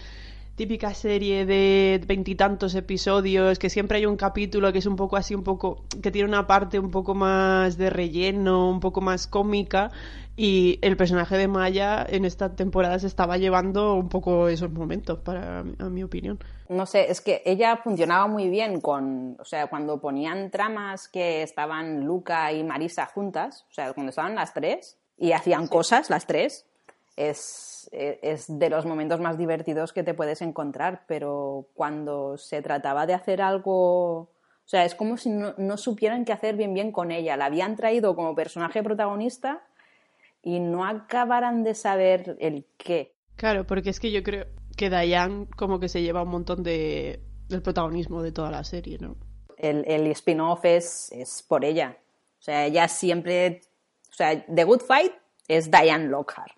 típica serie de veintitantos episodios, que siempre hay un capítulo que es un poco así, un poco, que tiene una parte un poco más de relleno, un poco más cómica, y el personaje de Maya en esta temporada se estaba llevando un poco esos momentos, para a mi opinión. No sé, es que ella funcionaba muy bien con, o sea, cuando ponían tramas que estaban Luca y Marisa juntas, o sea, cuando estaban las tres y hacían cosas las tres, es, e- es de los momentos más divertidos que te puedes encontrar, pero cuando se trataba de hacer algo, o sea, es como si no, no supieran qué hacer bien bien con ella. La habían traído como personaje protagonista y no acabaran de saber el qué. Claro, porque es que yo creo que Diane como que se lleva un montón de del protagonismo de toda la serie, ¿no? el, el spin-off es, es por ella. O sea, ella siempre. O sea, The Good Fight es Diane Lockhart.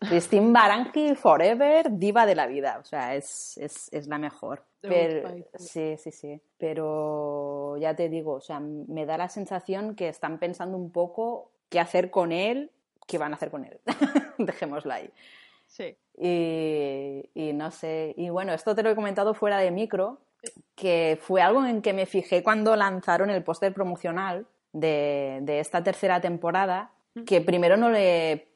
Christine Barangi Forever, diva de la vida. O sea, es, es, es la mejor. Pero- sí, sí, sí. Pero ya te digo, o sea, me da la sensación que están pensando un poco qué hacer con él, qué van a hacer con él. Dejémoslo ahí. Sí. Y, y no sé, y bueno, esto te lo he comentado fuera de micro, que fue algo en que me fijé cuando lanzaron el póster promocional de, de esta tercera temporada, que primero no le,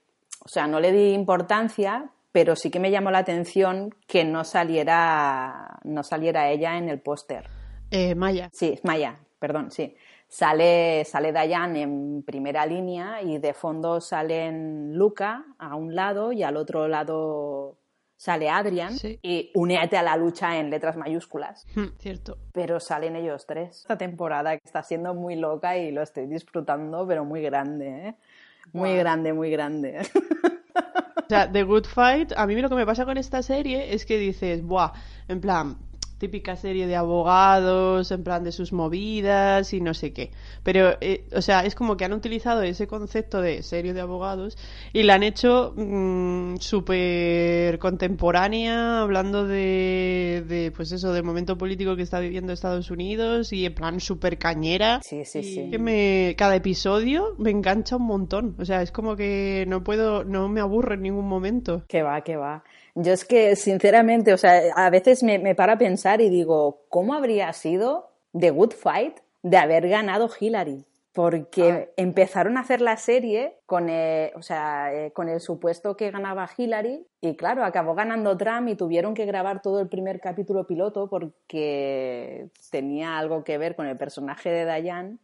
o sea, no le di importancia, pero sí que me llamó la atención que no saliera, no saliera ella en el póster. Eh, Maya. Sí, Maya, perdón, sí. Sale, sale Dayan en primera línea y de fondo salen Luca a un lado y al otro lado sale Adrian Sí. y únete a la lucha en letras mayúsculas. Hmm, Cierto. Pero salen ellos tres. Esta temporada que está siendo muy loca y lo estoy disfrutando, pero muy grande, ¿eh? Muy grande, muy grande. sea, The Good Fight, a mí lo que me pasa con esta serie es que dices, buah, en plan, típica serie de abogados, en plan de sus movidas y no sé qué. Pero, eh, o sea, es como que han utilizado ese concepto de serie de abogados y la han hecho mm, súper contemporánea, hablando de, de, pues eso, del momento político que está viviendo Estados Unidos y en plan súper cañera. Sí, sí, Y sí. que me, cada episodio me engancha un montón. O sea, es como que no puedo, no me aburre en ningún momento. Que va, que va. Yo es que, sinceramente, o sea, a veces me, me paro a pensar y digo, ¿cómo habría sido The Good Fight de haber ganado Hillary? Porque empezaron a hacer la serie con el, o sea, eh, con el supuesto que ganaba Hillary y claro, acabó ganando Trump y tuvieron que grabar todo el primer capítulo piloto porque tenía algo que ver con el personaje de Diane.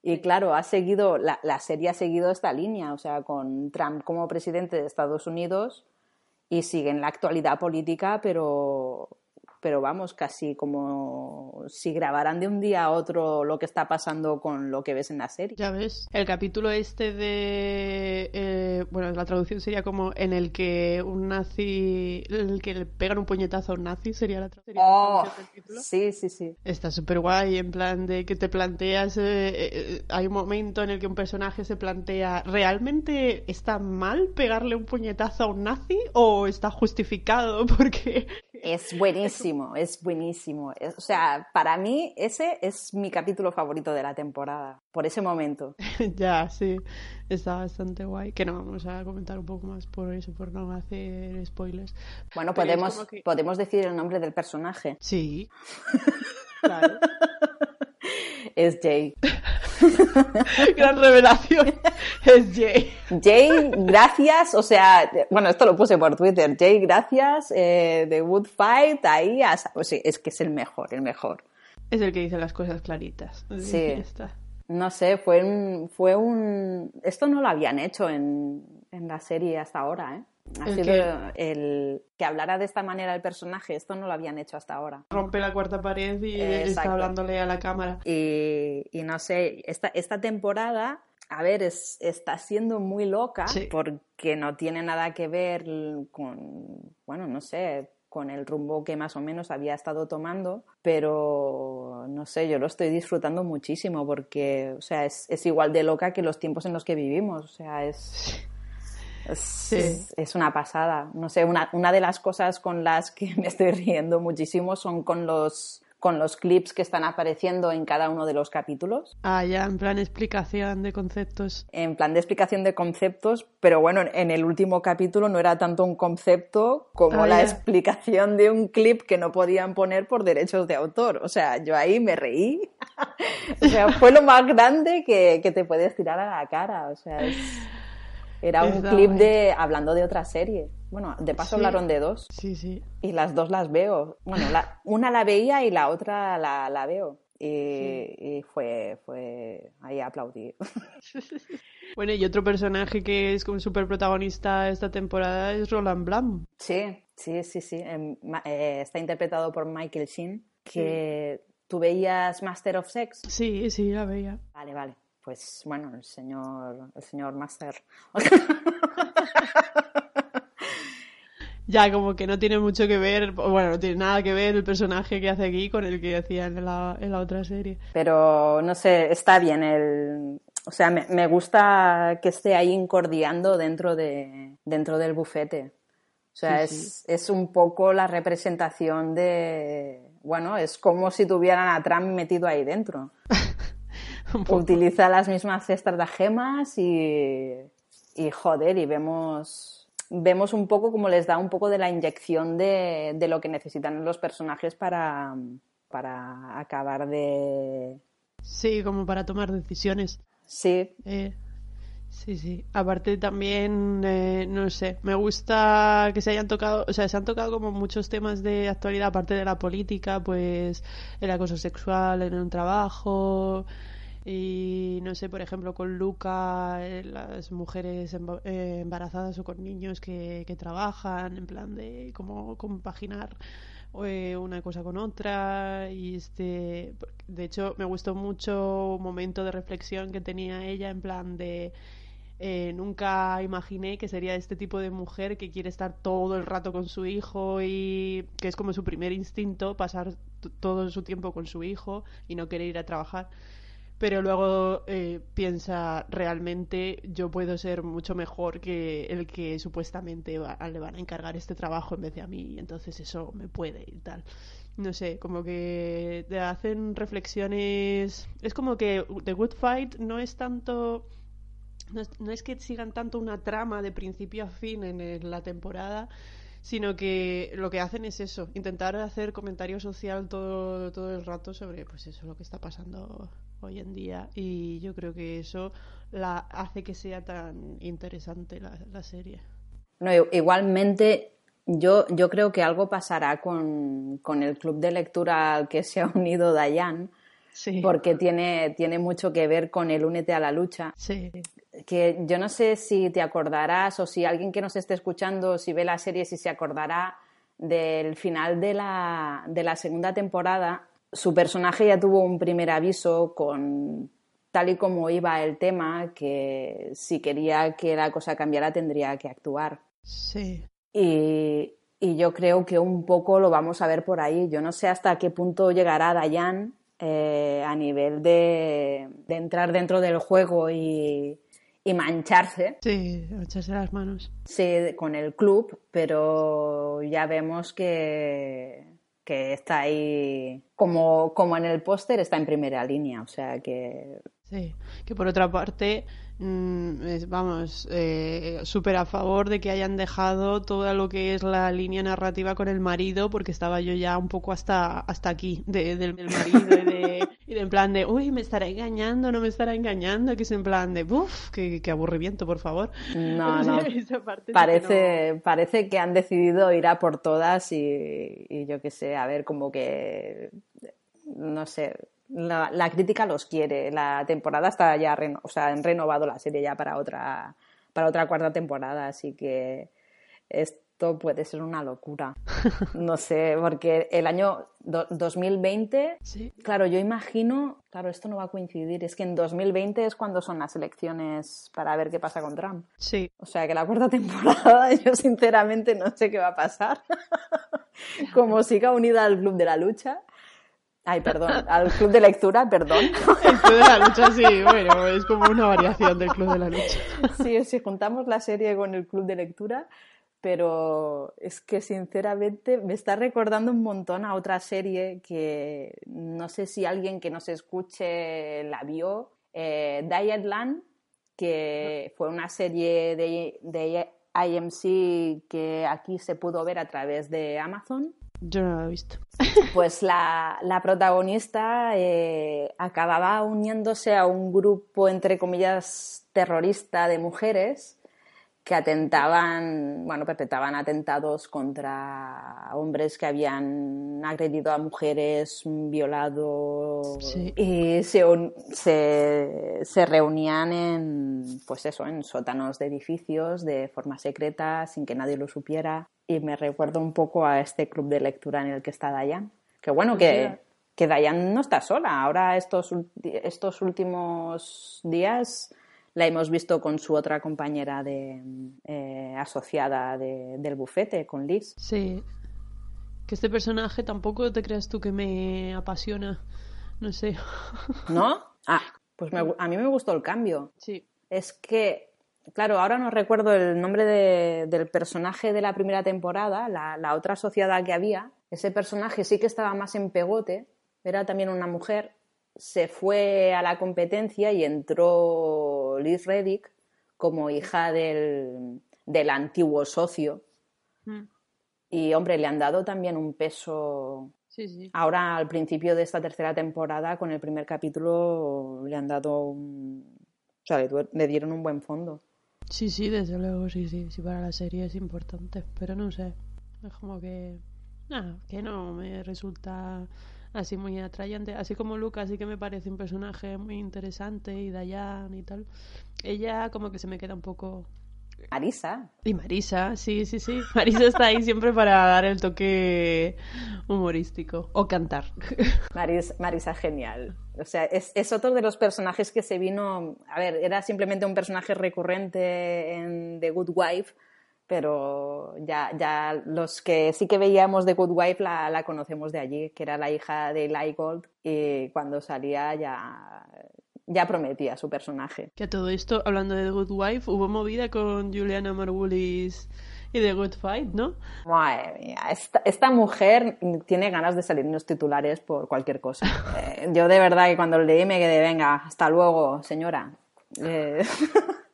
Y claro, ha seguido, la, la serie ha seguido esta línea, o sea, con Trump como presidente de Estados Unidos y sigue en la actualidad política, pero, pero vamos, casi como si grabaran de un día a otro lo que está pasando con lo que ves en la serie. Ya ves, el capítulo este de... eh, bueno, la traducción sería como en el que un nazi... El que le pegan un puñetazo a un nazi sería la, tra- sería la Oh, traducción del título. sí, sí, sí. Está súper guay, en plan de que te planteas... eh, eh, hay un momento en el que un personaje se plantea, ¿realmente está mal pegarle un puñetazo a un nazi o está justificado? Porque... Es buenísimo, es buenísimo. Es- o sea, para mí ese es mi capítulo favorito de la temporada, por ese momento. ya, sí, está bastante guay. Que no vamos a comentar un poco más por eso, por no hacer spoilers. Bueno, Pero podemos, que- podemos decir el nombre del personaje. Sí. Claro. Es Jay. Gran revelación. Es Jay. Jay, gracias, o sea, bueno, esto lo puse por Twitter. Jay, gracias, eh, The Wood Fight, ahí, has- o sea, es que es el mejor, el mejor. Es el que dice las cosas claritas. Sí. No sé, fue un, fue un, esto no lo habían hecho en, en la serie hasta ahora, ¿eh? Ha ¿El sido qué? el que hablara de esta manera el personaje, esto no lo habían hecho hasta ahora. Rompe la cuarta pared y Exacto. está hablándole a la cámara. Y, y no sé, esta, esta temporada, a ver, es, está siendo muy loca Sí. porque no tiene nada que ver con, bueno, no sé, con el rumbo que más o menos había estado tomando, pero no sé, yo lo estoy disfrutando muchísimo porque, o sea, es, es igual de loca que los tiempos en los que vivimos, o sea, es... Sí. es- es una pasada. No sé, una, una de las cosas con las que me estoy riendo muchísimo son con los, con los clips que están apareciendo en cada uno de los capítulos, Ah, ya, en plan explicación de conceptos. en plan de explicación de conceptos, pero bueno, en el último capítulo no era tanto un concepto como Ah, la ya. explicación de un clip que no podían poner por derechos de autor. O sea, yo ahí me reí. o sea, fue lo más grande que, que te puedes tirar a la cara. O sea, es- era un clip de hablando de otra serie. Bueno, de paso Sí. hablaron de dos Sí, sí. y las dos las veo. Bueno, la- una la veía y la otra la, la veo. Y, y fue, fue ahí aplaudí. Bueno, y otro personaje que es como súper protagonista esta temporada es Roland Blam. Sí, sí, sí, sí. Em, eh, está interpretado por Michael Sheen, que tú veías Master of Sex. Sí, sí, la veía. Vale, vale. Pues bueno, el señor, el señor Master. Ya, como que no tiene mucho que ver, bueno, no tiene nada que ver el personaje que hace aquí con el que hacía en la, en la otra serie. Pero no sé, está bien el. O sea, me, me gusta que esté ahí incordiando dentro, de, dentro del bufete. O sea, Sí, es, es un poco la representación de. Bueno, es como si tuvieran a Trump metido ahí dentro. Utiliza las mismas estratagemas y, y joder, y vemos, vemos un poco como les da un poco de la inyección de, de lo que necesitan los personajes para, para acabar de... Sí, como para tomar decisiones. Sí, Eh, sí, sí. Aparte también, eh, no sé, me gusta que se hayan tocado, o sea, se han tocado como muchos temas de actualidad, aparte de la política, pues el acoso sexual en un trabajo y, no sé, por ejemplo, con Luca, eh, las mujeres eh, embarazadas o con niños que, que trabajan, en plan de cómo compaginar eh, una cosa con otra y este de hecho me gustó mucho un momento de reflexión que tenía ella en plan de eh, nunca imaginé que sería este tipo de mujer que quiere estar todo el rato con su hijo y que es como su primer instinto pasar todo su tiempo con su hijo y no querer ir a trabajar. Pero luego eh, piensa, realmente yo puedo ser mucho mejor que el que supuestamente le van a encargar este trabajo en vez de a mí, entonces eso me puede y tal. No sé, como que te hacen reflexiones. Es como que The Good Fight no es tanto no es, que sigan tanto una trama de principio a fin en la temporada, sino que lo que hacen es eso, intentar hacer comentario social todo, todo el rato sobre pues eso, lo que está pasando hoy en día. Y yo creo que eso la hace que sea tan interesante la, la serie. No, igualmente, yo, yo creo que algo pasará con, con el club de lectura al que se ha unido Dayan porque tiene, tiene mucho que ver con el únete a la lucha. Sí. Que yo no sé si te acordarás o si alguien que nos esté escuchando, si ve la serie, si se acordará del final de la, de la segunda temporada. Su personaje ya tuvo un primer aviso con tal y como iba el tema, que si quería que la cosa cambiara tendría que actuar. Sí. Y, y yo creo que un poco lo vamos a ver por ahí. Yo no sé hasta qué punto llegará Dayan eh, a nivel de, entrar dentro del juego y, mancharse. Sí, echarse las manos. Sí, con el club, pero ya vemos que, que está ahí, como, como en el póster, está en primera línea. O sea que. Sí, que por otra parte vamos, eh, súper a favor de que hayan dejado todo lo que es la línea narrativa con el marido, porque estaba yo ya un poco hasta, hasta aquí del, marido y de, en plan de, uy, me estará engañando, no me estará engañando, que es en plan de, uff, qué, aburrimiento, por favor. No, no. parece, parece que han decidido ir a por todas y, y yo qué sé, a ver, como que, no sé, la, crítica los quiere. La temporada está ya, o sea, han renovado la serie ya para otra, para otra cuarta temporada, así que esto puede ser una locura. No sé, porque el año 2020, claro, yo imagino, claro, esto no va a coincidir, es que en 2020 es cuando son las elecciones para ver qué pasa con Trump. Sí. O sea que la cuarta temporada yo sinceramente no sé qué va a pasar. Como siga unida al Club de la Lucha Ay, perdón, al club de lectura, perdón. El club de la lucha, sí, bueno, es como una variación del club de la lucha. Sí, si juntamos la serie con el club de lectura, pero es que sinceramente me está recordando un montón a otra serie que no sé si alguien que nos escuche la vio, eh, Dietland, que fue una serie de, de IMC que aquí se pudo ver a través de Amazon yo no lo he visto. Pues la, protagonista eh, acababa uniéndose a un grupo, entre comillas, terrorista de mujeres que atentaban, bueno, perpetraban atentados contra hombres que habían agredido a mujeres, violado y se, se, se, reunían en, pues eso, en sótanos de edificios de forma secreta, sin que nadie lo supiera y me recuerdo un poco a este club de lectura en el que está Dayan. Que bueno, que, que Dayan no está sola. Ahora estos, estos últimos días la hemos visto con su otra compañera de, eh, asociada del bufete, con Liz. Sí. Que este personaje tampoco te creas tú que me apasiona. No sé. ¿No? Ah, pues a mí me gustó el cambio. Sí. Es que claro, ahora no recuerdo el nombre del personaje de la primera temporada, la, otra asociada que había. Ese personaje sí que estaba más en pegote, era también una mujer. Se fue a la competencia y entró Liz Reddick como hija del, antiguo socio. Mm. Y hombre, le han dado también un peso. Ahora, al principio de esta tercera temporada, con el primer capítulo, le han dado un. O sea, le dieron un buen fondo. Sí, sí, desde luego, sí, sí, sí, para la serie es importante, pero no sé, es como que, nada, que no me resulta así muy atrayente, así como Lucas sí que me parece un personaje muy interesante y Dayan y tal, ella como que se me queda un poco Marisa. Y Marisa, sí, sí, sí. Marisa está ahí siempre para dar el toque humorístico o cantar. Marisa, Marisa genial. O sea, es, es, otro de los personajes que se vino. A ver, era simplemente un personaje recurrente en The Good Wife, pero ya, ya los que sí que veíamos The Good Wife la, la conocemos de allí, que era la hija de Eli Gold, y cuando salía ya ya prometía su personaje. Que a todo esto, hablando de The Good Wife, hubo movida con Juliana Margulis y The Good Fight, ¿no? Madre mía, esta, esta, mujer tiene ganas de salir en los titulares por cualquier cosa. Eh, yo de verdad que cuando leí me quedé, venga, hasta luego, señora. Eh...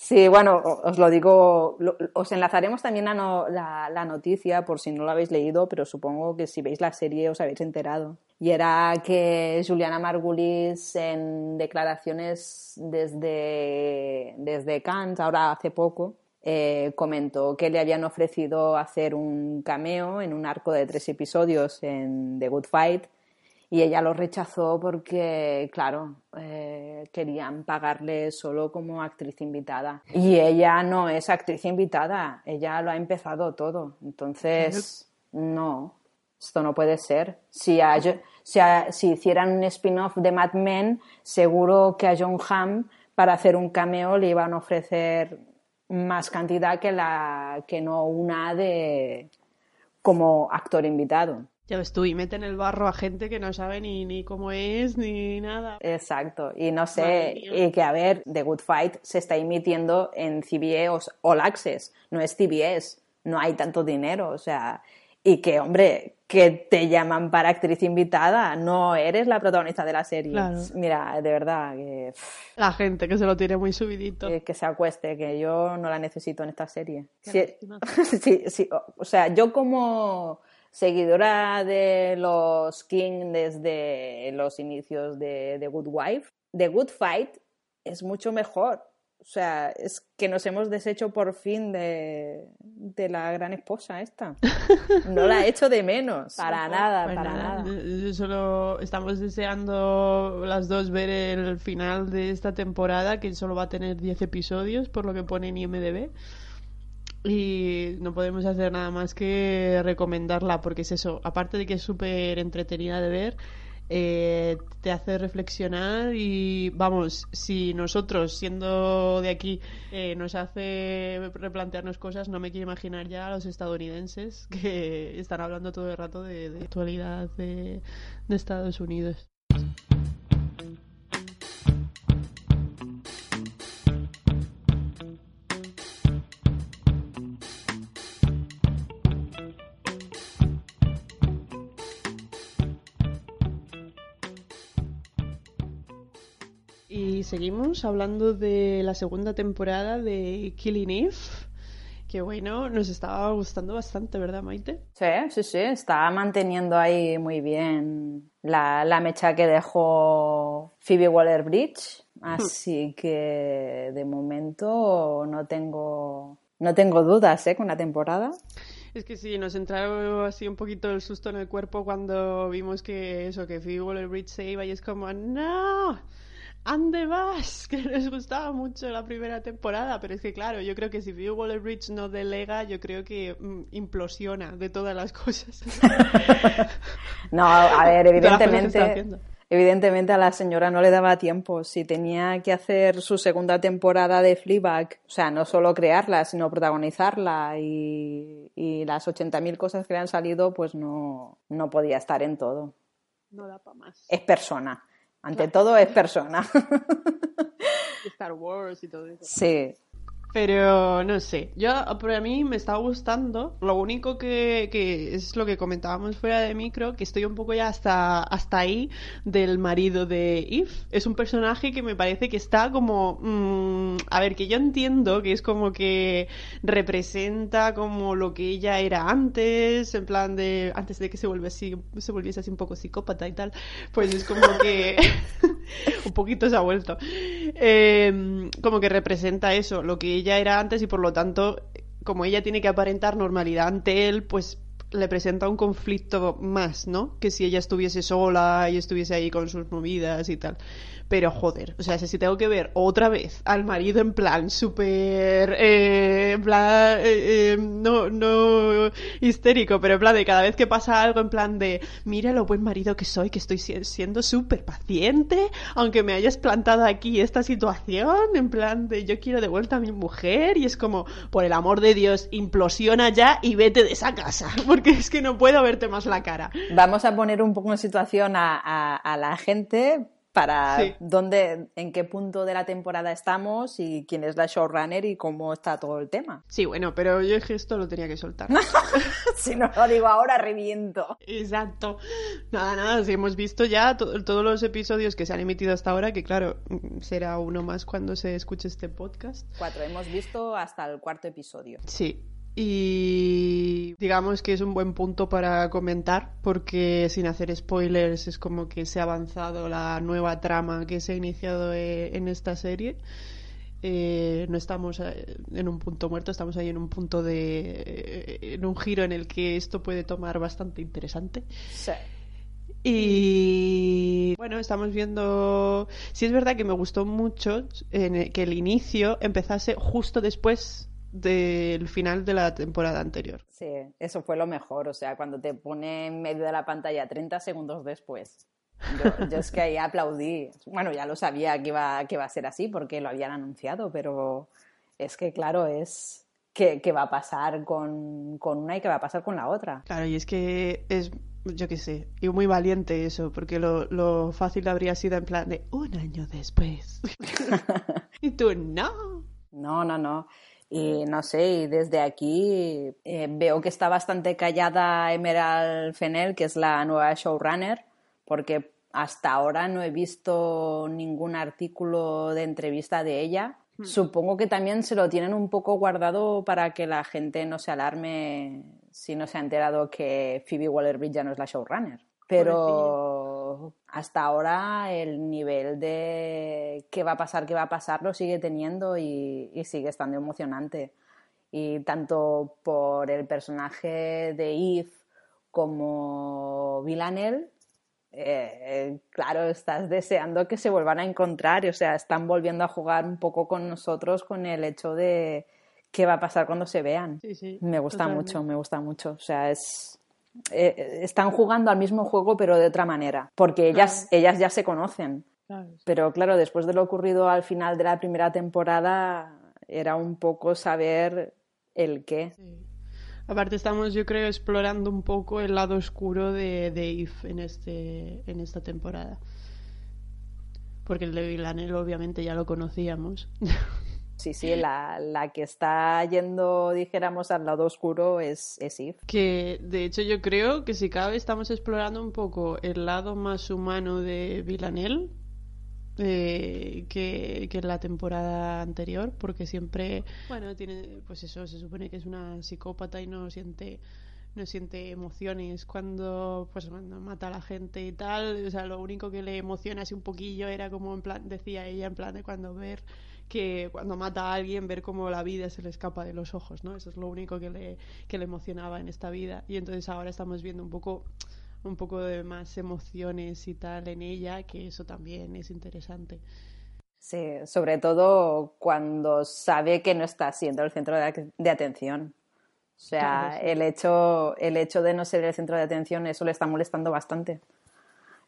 Sí, bueno, os lo digo, os enlazaremos también no, la, la, noticia por si no lo habéis leído, pero supongo que si veis la serie os habéis enterado. Y era que Juliana Margulis en declaraciones desde, desde Cannes, ahora hace poco, eh, comentó que le habían ofrecido hacer un cameo en un arco de tres episodios en The Good Fight y ella lo rechazó porque, claro, eh, querían pagarle solo como actriz invitada. Y ella no es actriz invitada, ella lo ha empezado todo. Entonces, no, esto no puede ser. Si, si, si hicieran un spin-off de Mad Men, seguro que a John Hamm para hacer un cameo le iban a ofrecer más cantidad que, la, que no una de como actor invitado. Ya ves tú, y meten el barro a gente que no sabe ni, ni cómo es, ni nada. Exacto, y no sé, y que a ver, The Good Fight se está emitiendo en CBS All Access, no es CBS, no hay tanto dinero, o sea, y que, hombre, que te llaman para actriz invitada, no eres la protagonista de la serie. Mira, de verdad, que... La gente que se lo tiene muy subidito. Que, que se acueste, que yo no la necesito en esta serie. Sí, sí, sí, o sea, yo como seguidora de los King desde los inicios de The Good Wife, The Good Fight es mucho mejor. O sea, es que nos hemos deshecho por fin de, de la gran esposa esta. No la he hecho de menos. Para nada, para nada. Solo estamos deseando las dos ver el final de esta temporada, que solo va a tener 10 episodios, por lo que pone en IMDB. Y no podemos hacer nada más que recomendarla, porque es eso, aparte de que es súper entretenida de ver, eh, te hace reflexionar y vamos, si nosotros siendo de aquí eh, nos hace replantearnos cosas, no me quiero imaginar ya a los estadounidenses que están hablando todo el rato de, actualidad de Estados Unidos. Seguimos hablando de la segunda temporada de Killing Eve. Que bueno, nos estaba gustando bastante, ¿verdad, Maite? Sí, sí, sí, está manteniendo ahí muy bien la, la mecha que dejó Phoebe Waller Bridge. Así que de momento no tengo, no tengo dudas ¿eh? con la temporada. Es que sí, nos entró así un poquito el susto en el cuerpo cuando vimos que eso, que Phoebe Waller Bridge se iba y es como, ¡no! ¿Ande vas? Que les gustaba mucho la primera temporada, pero es que claro, yo creo que si View Waller Bridge no delega, yo creo que mm, implosiona de todas las cosas. no, a ver, evidentemente. Evidentemente a la señora no le daba tiempo. Si tenía que hacer su segunda temporada de Fleabag, o sea, no solo crearla, sino protagonizarla y, y las 80.000 cosas que le han salido, pues no, no podía estar en todo. No da para más. Es persona. Ante todo es persona. Star Wars y todo eso. Sí. Pero no sé, yo a mí me está gustando. Lo único que, que, es lo que comentábamos fuera de micro, que estoy un poco ya hasta, hasta ahí del marido de Eve. Es un personaje que me parece que está como... Mmm, a ver, que yo entiendo que es como que representa como lo que ella era antes, en plan de... antes de que se, así, se volviese así un poco psicópata y tal. Pues es como que... un poquito se ha vuelto. Eh, como que representa eso, lo que ella era antes y por lo tanto, como ella tiene que aparentar normalidad ante él, pues le presenta un conflicto más, ¿no? Que si ella estuviese sola y estuviese ahí con sus movidas y tal. Pero joder, o sea, si tengo que ver otra vez al marido en plan súper, eh, en plan, eh, eh, no, no histérico, pero en plan de cada vez que pasa algo, en plan de, mira lo buen marido que soy, que estoy siendo súper paciente, aunque me hayas plantado aquí esta situación, en plan de, yo quiero de vuelta a mi mujer, y es como, por el amor de Dios, implosiona ya y vete de esa casa, porque es que no puedo verte más la cara. Vamos a poner un poco en situación a, a la gente para dónde, en qué punto de la temporada estamos y quién es la showrunner y cómo está todo el tema. Sí, bueno, pero yo esto lo tenía que soltar. si no lo digo ahora, reviento. Exacto. Nada, nada, si hemos visto ya todos los episodios que se han emitido hasta ahora, que claro, será uno más cuando se escuche este podcast. Cuatro, hemos visto hasta el cuarto episodio. Sí, y digamos que es un buen punto para comentar porque sin hacer spoilers es como que se ha avanzado la nueva trama que se ha iniciado eh, en esta serie. Eh, no estamos eh, en un punto muerto, estamos ahí en un punto de. en un giro en el que esto puede tomar bastante interesante. Sí. Y bueno, estamos viendo. Sí, es verdad que me gustó mucho que el inicio empezase justo después del final de la temporada anterior. Sí, eso fue lo mejor, o sea, cuando te pone en medio de la pantalla 30 segundos después. Yo, es que ahí aplaudí. Bueno, ya lo sabía que iba, que a ser así porque lo habían anunciado, pero es que, claro, es qué, va a pasar con, una y qué va a pasar con la otra. Claro, y es que es, yo qué sé, y muy valiente eso, porque lo, lo fácil habría sido en plan de un año después. y tú, no. No, no, no. Y no sé, y desde aquí eh, veo que está bastante callada Emerald Fennell, que es la nueva showrunner, porque hasta ahora no he visto ningún artículo de entrevista de ella. Hmm. Supongo que también se lo tienen un poco guardado para que la gente no se alarme si no se ha enterado que Phoebe Waller-Bridge ya no es la showrunner. Pero hasta ahora el nivel de qué va a pasar, qué va a pasar, lo sigue teniendo y, sigue estando emocionante. Y tanto por el personaje de Eve como Villanelle, eh, claro, estás deseando que se vuelvan a encontrar, o sea, están volviendo a jugar un poco con nosotros con el hecho de qué va a pasar cuando se vean. me gusta mucho, me gusta mucho, o sea, es, eh, están jugando al mismo juego pero de otra manera, porque ellas, ellas ya se conocen. Pero claro, después de lo ocurrido al final de la primera temporada, era un poco saber el qué. Aparte estamos, yo creo, explorando un poco el lado oscuro de, de en, este, en esta temporada. Porque el de Villanel obviamente ya lo conocíamos. Sí, sí, la, la, que está yendo, dijéramos, al lado oscuro es, es Que de hecho yo creo que si vez estamos explorando un poco el lado más humano de Villanel eh, que, que en la temporada anterior, porque siempre, bueno, tiene, pues eso, se supone que es una psicópata y no siente no siente emociones cuando pues cuando mata a la gente y tal. O sea lo único que le emociona así un poquillo era como en plan decía ella en plan de cuando ver que cuando mata a alguien ver cómo la vida se le escapa de los ojos, ¿no? Eso es lo único que le, que le emocionaba en esta vida. Y entonces ahora estamos viendo un poco un poco de más emociones y tal en ella, que eso también es interesante. Sí, sobre todo cuando sabe que no está siendo el centro de, atención. O sea, el, hecho, el hecho de no ser el centro de atención, eso le está molestando bastante.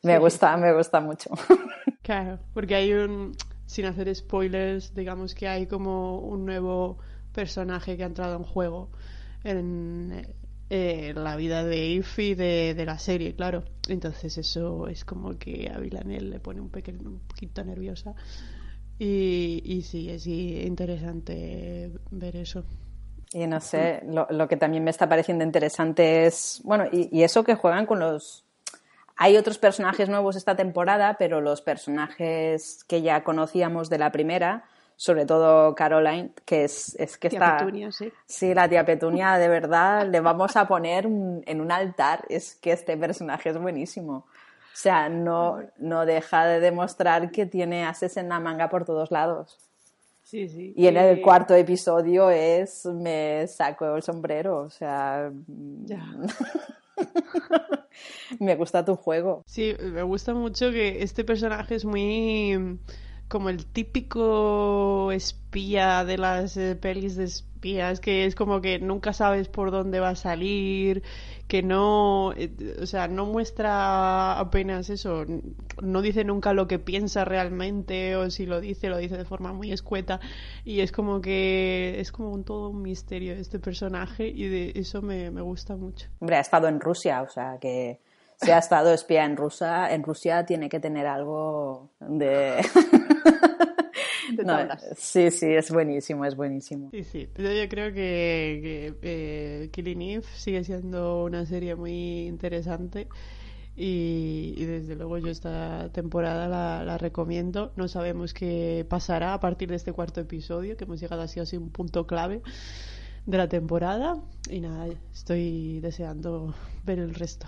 Me gusta, me gusta mucho. Claro, porque hay un, sin hacer spoilers, digamos que hay como un nuevo personaje que ha entrado en juego en eh, la vida de Ify de, de la serie, claro. Entonces eso es como que a Villanelle le pone un, un poquito nerviosa. Y, y sí, es interesante ver eso. Y no sé, lo, lo, que también me está pareciendo interesante es, bueno, y eso que juegan con los hay otros personajes nuevos esta temporada, pero los personajes que ya conocíamos de la primera, sobre todo Caroline, que es, es que está... Petunia, sí. Sí, la tía Petunia, de verdad, le vamos a poner en un altar. Es que este personaje es buenísimo. O sea, no, no deja de demostrar que tiene ases en la manga por todos lados. Sí, sí. Y en el cuarto episodio es me saco el sombrero, o sea... Ya. me gusta tu juego. Sí, me gusta mucho que este personaje es muy como el típico espía de las eh, pelis de espías, que es como que nunca sabes por dónde va a salir, que no, eh, o sea, no muestra apenas eso, no dice nunca lo que piensa realmente, o si lo dice, lo dice de forma muy escueta, y es como que es como un, todo un misterio este personaje, y de eso me, me gusta mucho. Hombre, ha estado en Rusia, o sea que si ha estado espía en Rusia, en Rusia tiene que tener algo de... No, sí, sí, es buenísimo, es buenísimo. Sí, sí, pero yo creo que, que eh, Killing Eve sigue siendo una serie muy interesante y, y desde luego yo esta temporada la, la, recomiendo. No sabemos qué pasará a partir de este cuarto episodio, que hemos llegado así, así un punto clave de la temporada y nada, estoy deseando ver el resto.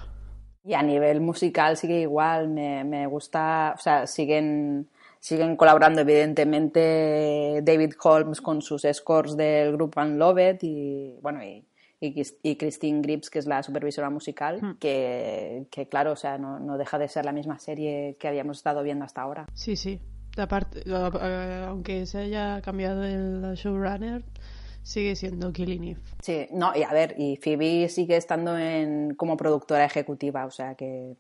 Y a nivel musical sigue igual, me, me gusta, o sea, siguen siguen colaborando evidentemente David Holmes con sus scores del grupo Unloved y bueno y, y, Christine Grips que es la supervisora musical hmm. que, que, claro o sea no, no, deja de ser la misma serie que habíamos estado viendo hasta ahora sí sí aparte aunque se haya cambiado el showrunner sigue siendo Killing Eve. Sí, no, y a ver, y Phoebe sigue estando en, como productora ejecutiva, o sea que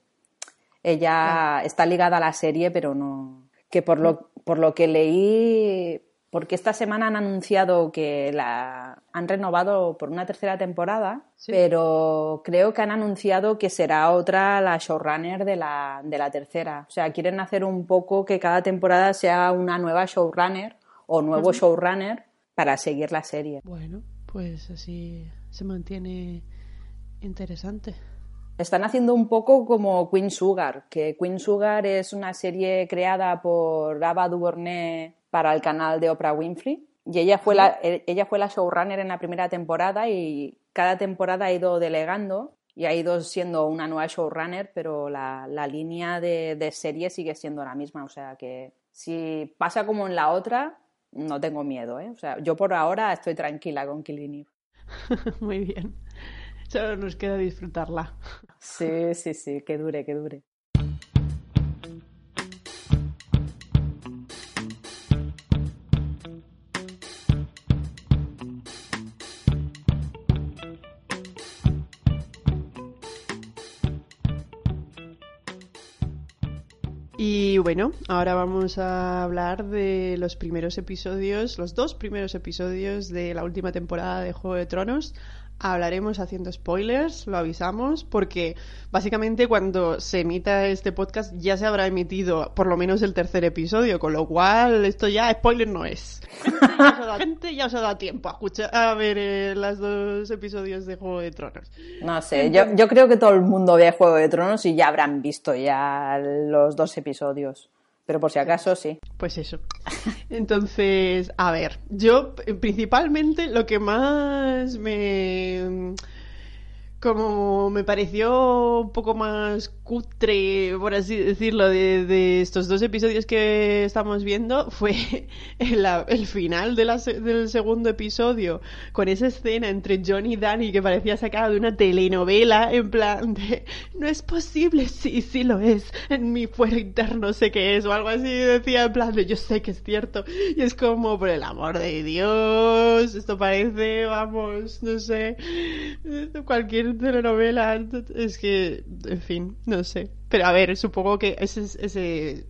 ella está ligada a la serie, pero no, que por lo, por lo que leí, porque esta semana han anunciado que la han renovado por una tercera temporada, pero creo que han anunciado que será otra la showrunner de la, de la tercera. O sea, quieren hacer un poco que cada temporada sea una nueva showrunner o nuevo showrunner para seguir la serie. Bueno, pues así se mantiene interesante. Están haciendo un poco como Queen Sugar, que Queen Sugar es una serie creada por Ava DuVernay para el canal de Oprah Winfrey. Y ella fue, la, e, ella fue la showrunner en la primera temporada y cada temporada ha ido delegando y ha ido siendo una nueva showrunner, pero la, la línea de, de, serie sigue siendo la misma. O sea que si pasa como en la otra, no tengo miedo. ¿eh? O sea, yo por ahora estoy tranquila con Killing Eve. Muy bien. Solo nos queda disfrutarla. Sí, sí, sí, que dure, que dure. Bueno, ahora vamos a hablar de los primeros episodios, los dos primeros episodios de la última temporada de Juego de Tronos hablaremos haciendo spoilers, lo avisamos, porque básicamente cuando se emita este podcast ya se habrá emitido por lo menos el tercer episodio, con lo cual esto ya spoiler no es. Gente ya os ha dado tiempo a escuchar, a ver eh, los dos episodios de Juego de Tronos. No sé, yo, yo creo que todo el mundo ve Juego de Tronos y ya habrán visto ya los dos episodios. Pero por si acaso sí. Pues eso. Entonces, a ver, yo principalmente lo que más me como me pareció un poco más cutre, por así decirlo, de, estos dos episodios que estamos viendo, fue el, el final de la, del segundo episodio, con esa escena entre John y Danny que parecía sacada de una telenovela, en plan de, no es posible, sí, sí lo es, en mi fuero interno sé que es, o algo así, decía en plan de, yo sé que es cierto, y es como, por el amor de Dios, esto parece, vamos, no sé, cualquier telenovela, es que, en fin, no sé. Pero a ver, supongo que ese, ese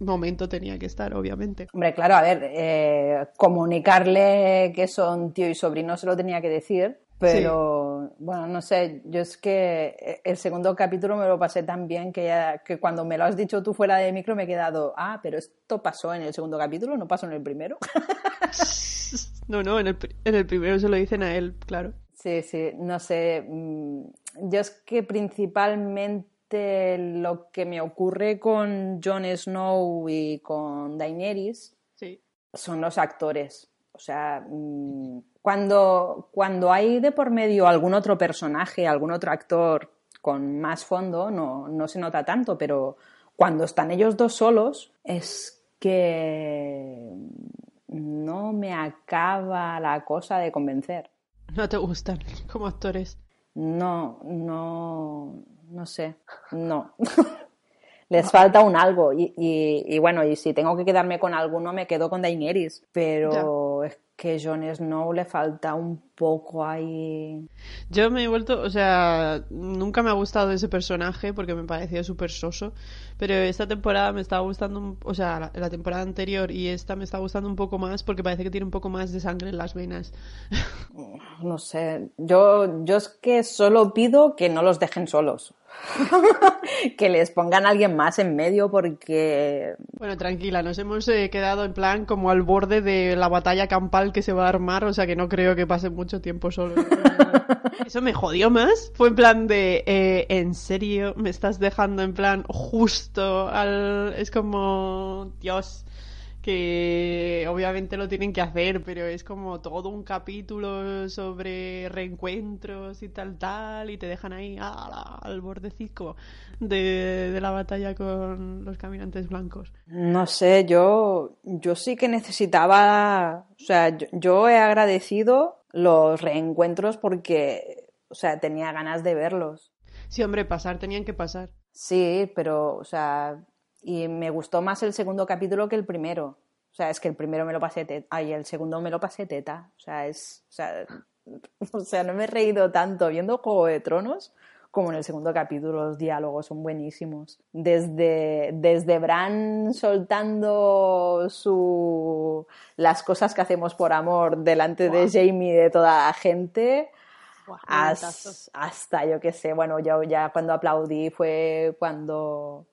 momento tenía que estar, obviamente. Hombre, claro, a ver, eh, comunicarle que son tío y sobrino se lo tenía que decir, pero bueno, no sé, yo es que el segundo capítulo me lo pasé tan bien que, ya, que cuando me lo has dicho tú fuera de micro me he quedado, ah, pero esto pasó en el segundo capítulo, no pasó en el primero. no, no, en el, en el primero se lo dicen a él, claro. Sí, sí, no sé. Mm, yo es que principalmente lo que me ocurre con Jon Snow y con Daenerys son los actores. O sea, mm, cuando, cuando hay de por medio algún otro personaje, algún otro actor con más fondo, no, no se nota tanto, pero cuando están ellos dos solos, es que no me acaba la cosa de convencer. ¿No te gustan como actores? No, no, no sé, no. Les falta un algo. Y, y, bueno, y si tengo que quedarme con alguno, me quedo con Daenerys. Pero es que Jon Snow le falta un poco ahí. Yo me he vuelto, o sea, nunca me ha gustado ese personaje porque me parecía súper soso, pero esta temporada me estaba gustando, o sea, la, temporada anterior y esta me está gustando un poco más porque parece que tiene un poco más de sangre en las venas. No sé, yo, yo es que solo pido que no los dejen solos. que les pongan a alguien más en medio porque... Bueno, tranquila, nos hemos eh, quedado en plan como al borde de la batalla campal que se va a armar, o sea que no creo que pase mucho tiempo solo. Eso me jodió más. Fue en plan de, eh, ¿en serio me estás dejando en plan justo al... Es como, Dios que obviamente lo tienen que hacer, pero es como todo un capítulo sobre reencuentros y tal, tal, y te dejan ahí al bordecico de, de la batalla con los caminantes blancos. No sé, yo, yo sí que necesitaba, o sea, yo, he agradecido los reencuentros porque, o sea, tenía ganas de verlos. Sí, hombre, pasar tenían que pasar. Sí, pero, o sea, y me gustó más el segundo capítulo que el primero. O sea, es que el primero me lo pasé teta, y el segundo me lo pasé teta. O sea, es, o sea, o sea, no me he reído tanto viendo Juego de Tronos como en el segundo capítulo los diálogos son buenísimos. Desde, desde Bran soltando su, las cosas que hacemos por amor delante de Jamie y de toda la gente, hasta, yo qué sé, bueno, ya, ya cuando aplaudí fue cuando,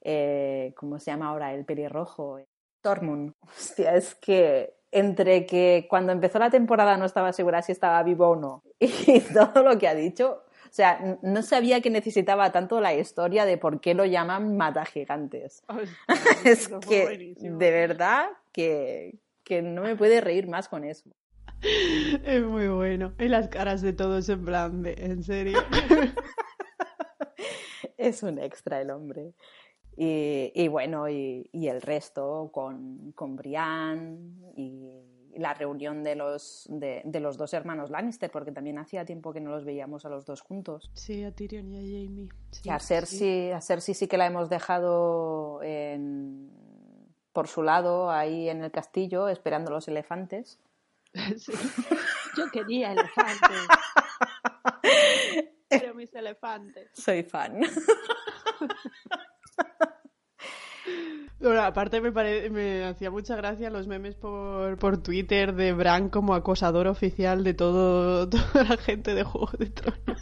eh, ¿cómo se llama ahora? El pelirrojo. Tormund. Hostia, es que entre que cuando empezó la temporada no estaba segura si estaba vivo o no y todo lo que ha dicho, o sea, no sabía que necesitaba tanto la historia de por qué lo llaman mata gigantes. es que de verdad que, que no me puede reír más con eso. Es muy bueno. Y las caras de todos en plan de, en serio. es un extra el hombre. Y, bueno, y, el resto con, con Brian y la reunión de los, de, los dos hermanos Lannister, porque también hacía tiempo que no los veíamos a los dos juntos. Sí, a Tyrion y a Jamie. y a Cersei, a Cersei sí que la hemos dejado en, por su lado ahí en el castillo esperando los elefantes. Yo quería elefantes. Pero mis elefantes. Soy fan. Bueno, aparte me, me hacía mucha gracia los memes por, por Twitter de Bran como acosador oficial de todo, toda la gente de Juego de Tronos.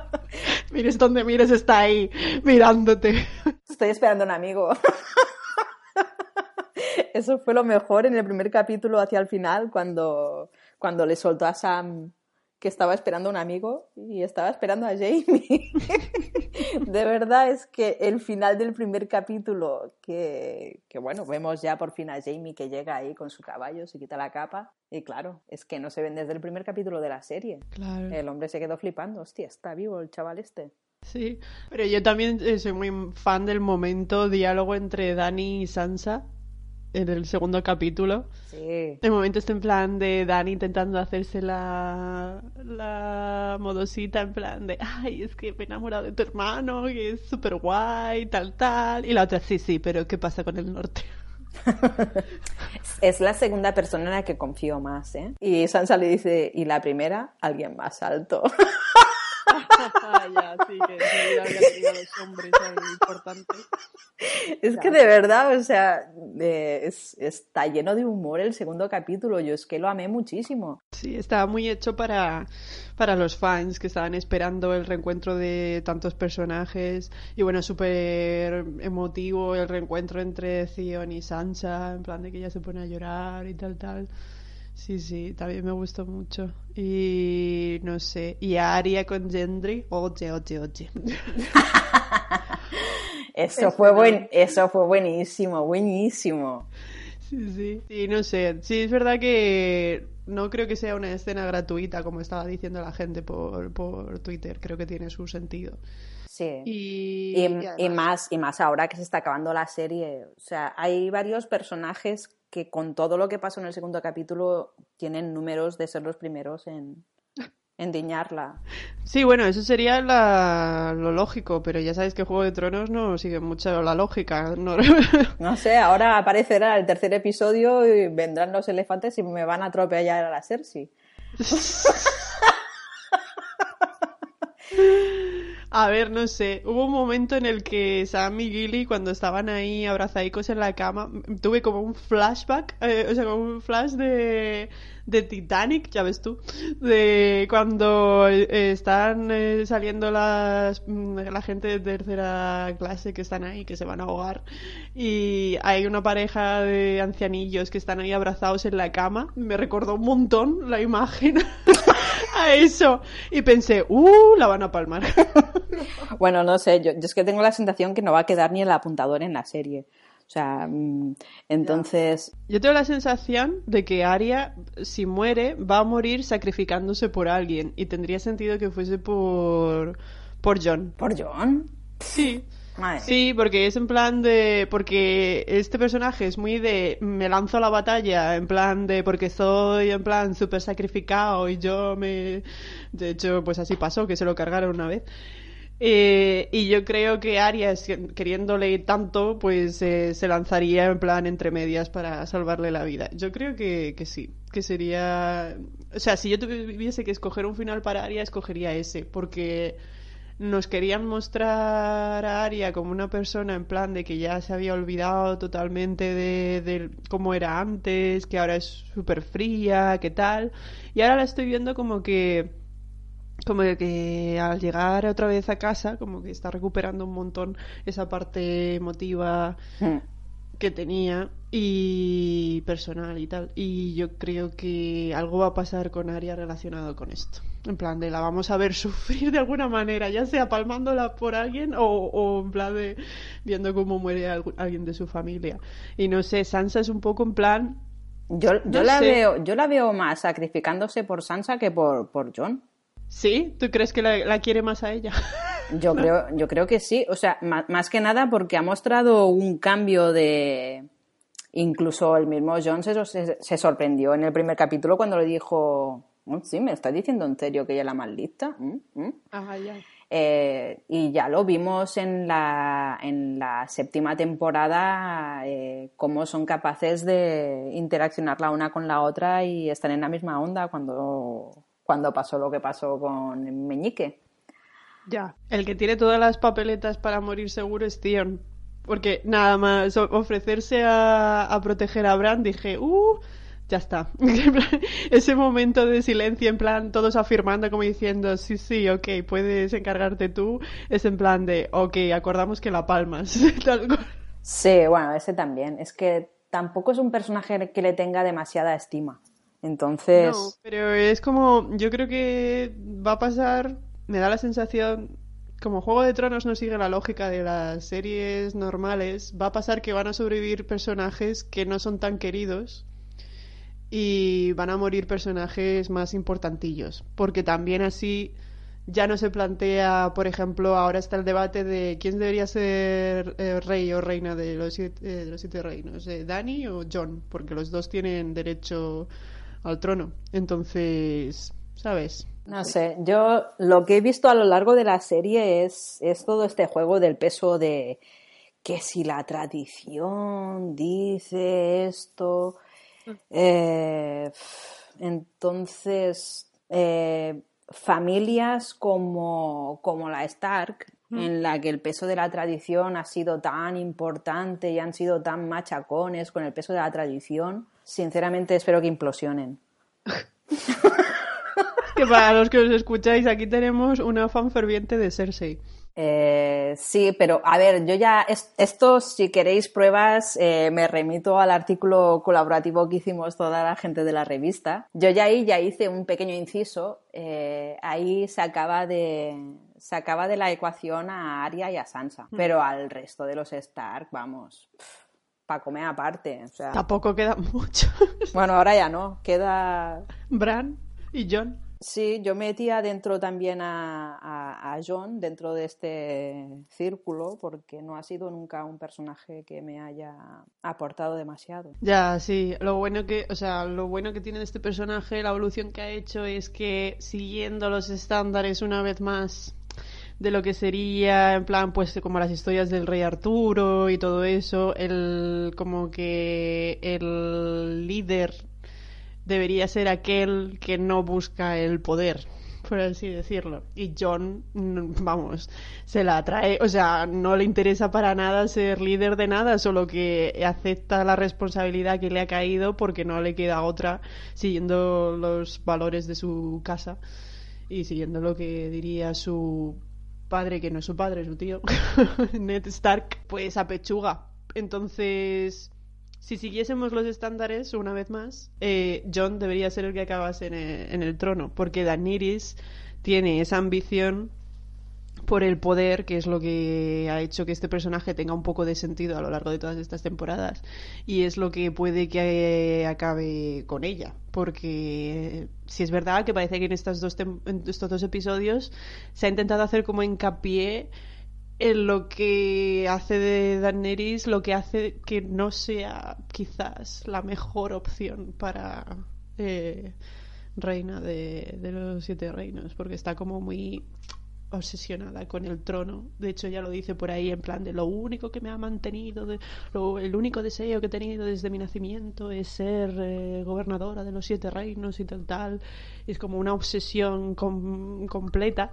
mires donde mires, está ahí mirándote. Estoy esperando a un amigo. Eso fue lo mejor en el primer capítulo hacia el final, cuando, cuando le soltó a Sam que estaba esperando a un amigo y estaba esperando a Jamie. de verdad es que el final del primer capítulo, que, que, bueno, vemos ya por fin a Jamie que llega ahí con su caballo, se quita la capa y claro, es que no se ven desde el primer capítulo de la serie. Claro. El hombre se quedó flipando, hostia, está vivo el chaval este. Sí, pero yo también eh, soy muy fan del momento diálogo entre Dani y Sansa en el segundo capítulo. Sí. El momento está en plan de Dani intentando hacerse la, la modosita, en plan de, ay, es que me he enamorado de tu hermano, que es súper guay, tal, tal. Y la otra, sí, sí, pero ¿qué pasa con el norte? es la segunda persona en la que confío más, ¿eh? Y Sansa le dice, y la primera, alguien más alto. ya, sí, que los hombres Es que de verdad, o sea, está lleno de humor el segundo capítulo. Yo es que lo amé muchísimo. Sí, estaba muy hecho para, para los fans que estaban esperando el reencuentro de tantos personajes. Y bueno, súper emotivo el reencuentro entre Theon y Sansa, en plan de que ella se pone a llorar y tal, tal. Sí, sí, también me gustó mucho. Y no sé, y Aria con Gendry, oye, oye, oye. eso fue buen, eso fue buenísimo, buenísimo. Sí, sí. Y no sé, sí es verdad que no creo que sea una escena gratuita, como estaba diciendo la gente por, por Twitter. Creo que tiene su sentido. Sí. Y, y, más, y más ahora que se está acabando la serie. O sea, hay varios personajes que con todo lo que pasó en el segundo capítulo tienen números de ser los primeros en, endiñarla. Sí, bueno, eso sería lo lógico, pero ya sabéis que Juego de Tronos no sigue mucho la lógica. No, no sé, ahora aparecerá el tercer episodio y vendrán los elefantes y me van a atropellar a la Cersei. A ver, no sé. Hubo un momento en el que Sam y Gilly, cuando estaban ahí abrazadicos en la cama, tuve como un flashback, eh, o sea, como un flash de, de Titanic, ya ves tú, de cuando eh, están eh, saliendo las, mm, la gente de tercera clase que están ahí, que se van a ahogar, y hay una pareja de ancianillos que están ahí abrazados en la cama. Me recordó un montón la imagen a eso. Y pensé, ¡uh! La van a palmar. bueno, no sé, yo, yo es que tengo la sensación que no va a quedar ni el apuntador en la serie. O sea, mm, entonces... Yo tengo la sensación de que Arya, si muere, va a morir sacrificándose por alguien. Y tendría sentido que fuese por... por John. ¿Por John? Sí. Sí, porque es en plan de. Porque este personaje es muy de. Me lanzo a la batalla, en plan de. Porque soy, en plan, súper sacrificado y yo me. De hecho, pues así pasó, que se lo cargaron una vez. Eh, y yo creo que Arias, queriéndole tanto, pues eh, se lanzaría en plan entre medias para salvarle la vida. Yo creo que, que, sí, que sería... O sea, si yo tuviese que escoger un final para Aria, escogería ese, porque nos querían mostrar a Aria como una persona en plan de que ya se había olvidado totalmente de, de cómo era antes, que ahora es súper fría, que tal. Y ahora la estoy viendo como que como que al llegar otra vez a casa, como que está recuperando un montón esa parte emotiva hmm. que tenía y personal y tal. Y yo creo que algo va a pasar con Aria relacionado con esto. En plan de la vamos a ver sufrir de alguna manera, ya sea palmándola por alguien o, en plan de viendo cómo muere alguien de su familia. Y no sé, Sansa es un poco en plan... Yo, yo la, veo, yo la veo más sacrificándose por Sansa que por, por John. ¿Sí? ¿Tú crees que la, quiere más a ella? Yo creo, yo creo que sí. O sea, más, que nada porque ha mostrado un cambio de. Incluso el mismo John se, se, sorprendió en el primer capítulo cuando le dijo. Mm, sí, me está diciendo en serio que ella es la más lista. Mm, mm". Ajá, ya. Eh, y ya lo vimos en la, en la séptima temporada, eh, cómo son capaces de interaccionar la una con la otra y estar en la misma onda cuando, cuando pasó lo que pasó con Meñique. Ya, el que tiene todas las papeletas para morir seguro es Theon. Porque nada más ofrecerse a, proteger a Bran, dije, ¡uh! Ya está. Ese momento de silencio, en plan, todos afirmando, como diciendo, sí, sí, ok, puedes encargarte tú, es en plan de, ok, acordamos que la palmas. sí, bueno, ese también. Es que tampoco es un personaje que le tenga demasiada estima. Entonces. No, pero es como. Yo creo que va a pasar. Me da la sensación. Como Juego de Tronos no sigue la lógica de las series normales, va a pasar que van a sobrevivir personajes que no son tan queridos y van a morir personajes más importantillos. Porque también así ya no se plantea, por ejemplo, ahora está el debate de quién debería ser eh, rey o reina de los siete, eh, de los siete reinos, eh, Dani o John, porque los dos tienen derecho al trono. Entonces, ¿sabes? No sé, yo lo que he visto a lo largo de la serie es, es todo este juego del peso de que si la tradición dice esto. Eh, entonces eh, familias como, como la Stark, mm. en la que el peso de la tradición ha sido tan importante y han sido tan machacones con el peso de la tradición, sinceramente espero que implosionen. que para los que os escucháis, aquí tenemos una fan ferviente de Cersei. Eh, sí, pero a ver, yo ya, esto, si queréis pruebas, eh, me remito al artículo colaborativo que hicimos toda la gente de la revista. Yo ya ahí ya hice un pequeño inciso, eh, ahí se acaba de, se acaba de la ecuación a Arya y a Sansa, mm. pero al resto de los Stark, vamos para comer aparte. Tampoco queda mucho. Bueno, ahora ya no. Queda. Bran y John. Sí, yo metía dentro también a, John, dentro de este círculo, porque no ha sido nunca un personaje que me haya aportado demasiado. Ya, sí, lo bueno que, o sea, lo bueno que tiene este personaje, la evolución que ha hecho es que siguiendo los estándares una vez más de lo que sería en plan pues como las historias del rey Arturo y todo eso el como que el líder debería ser aquel que no busca el poder, por así decirlo. Y John, vamos, se la atrae, o sea, no le interesa para nada ser líder de nada, solo que acepta la responsabilidad que le ha caído porque no le queda otra siguiendo los valores de su casa y siguiendo lo que diría su padre, que no es su padre, es su tío, Ned Stark, pues apechuga. Entonces, si siguiésemos los estándares, una vez más, eh, John debería ser el que acabase en el, trono, porque Daenerys tiene esa ambición por el poder, que es lo que ha hecho que este personaje tenga un poco de sentido a lo largo de todas estas temporadas, y es lo que puede que acabe con ella, porque si es verdad que parece que en, estas dos en estos dos episodios se ha intentado hacer como hincapié en lo que hace de Daenerys, lo que hace que no sea quizás la mejor opción para eh, reina de, los siete reinos, porque está como muy obsesionada con el trono. De hecho, ya lo dice por ahí en plan de lo único que me ha mantenido, de, el único deseo que he tenido desde mi nacimiento es ser eh, gobernadora de los siete reinos y tal, tal. Es como una obsesión completa.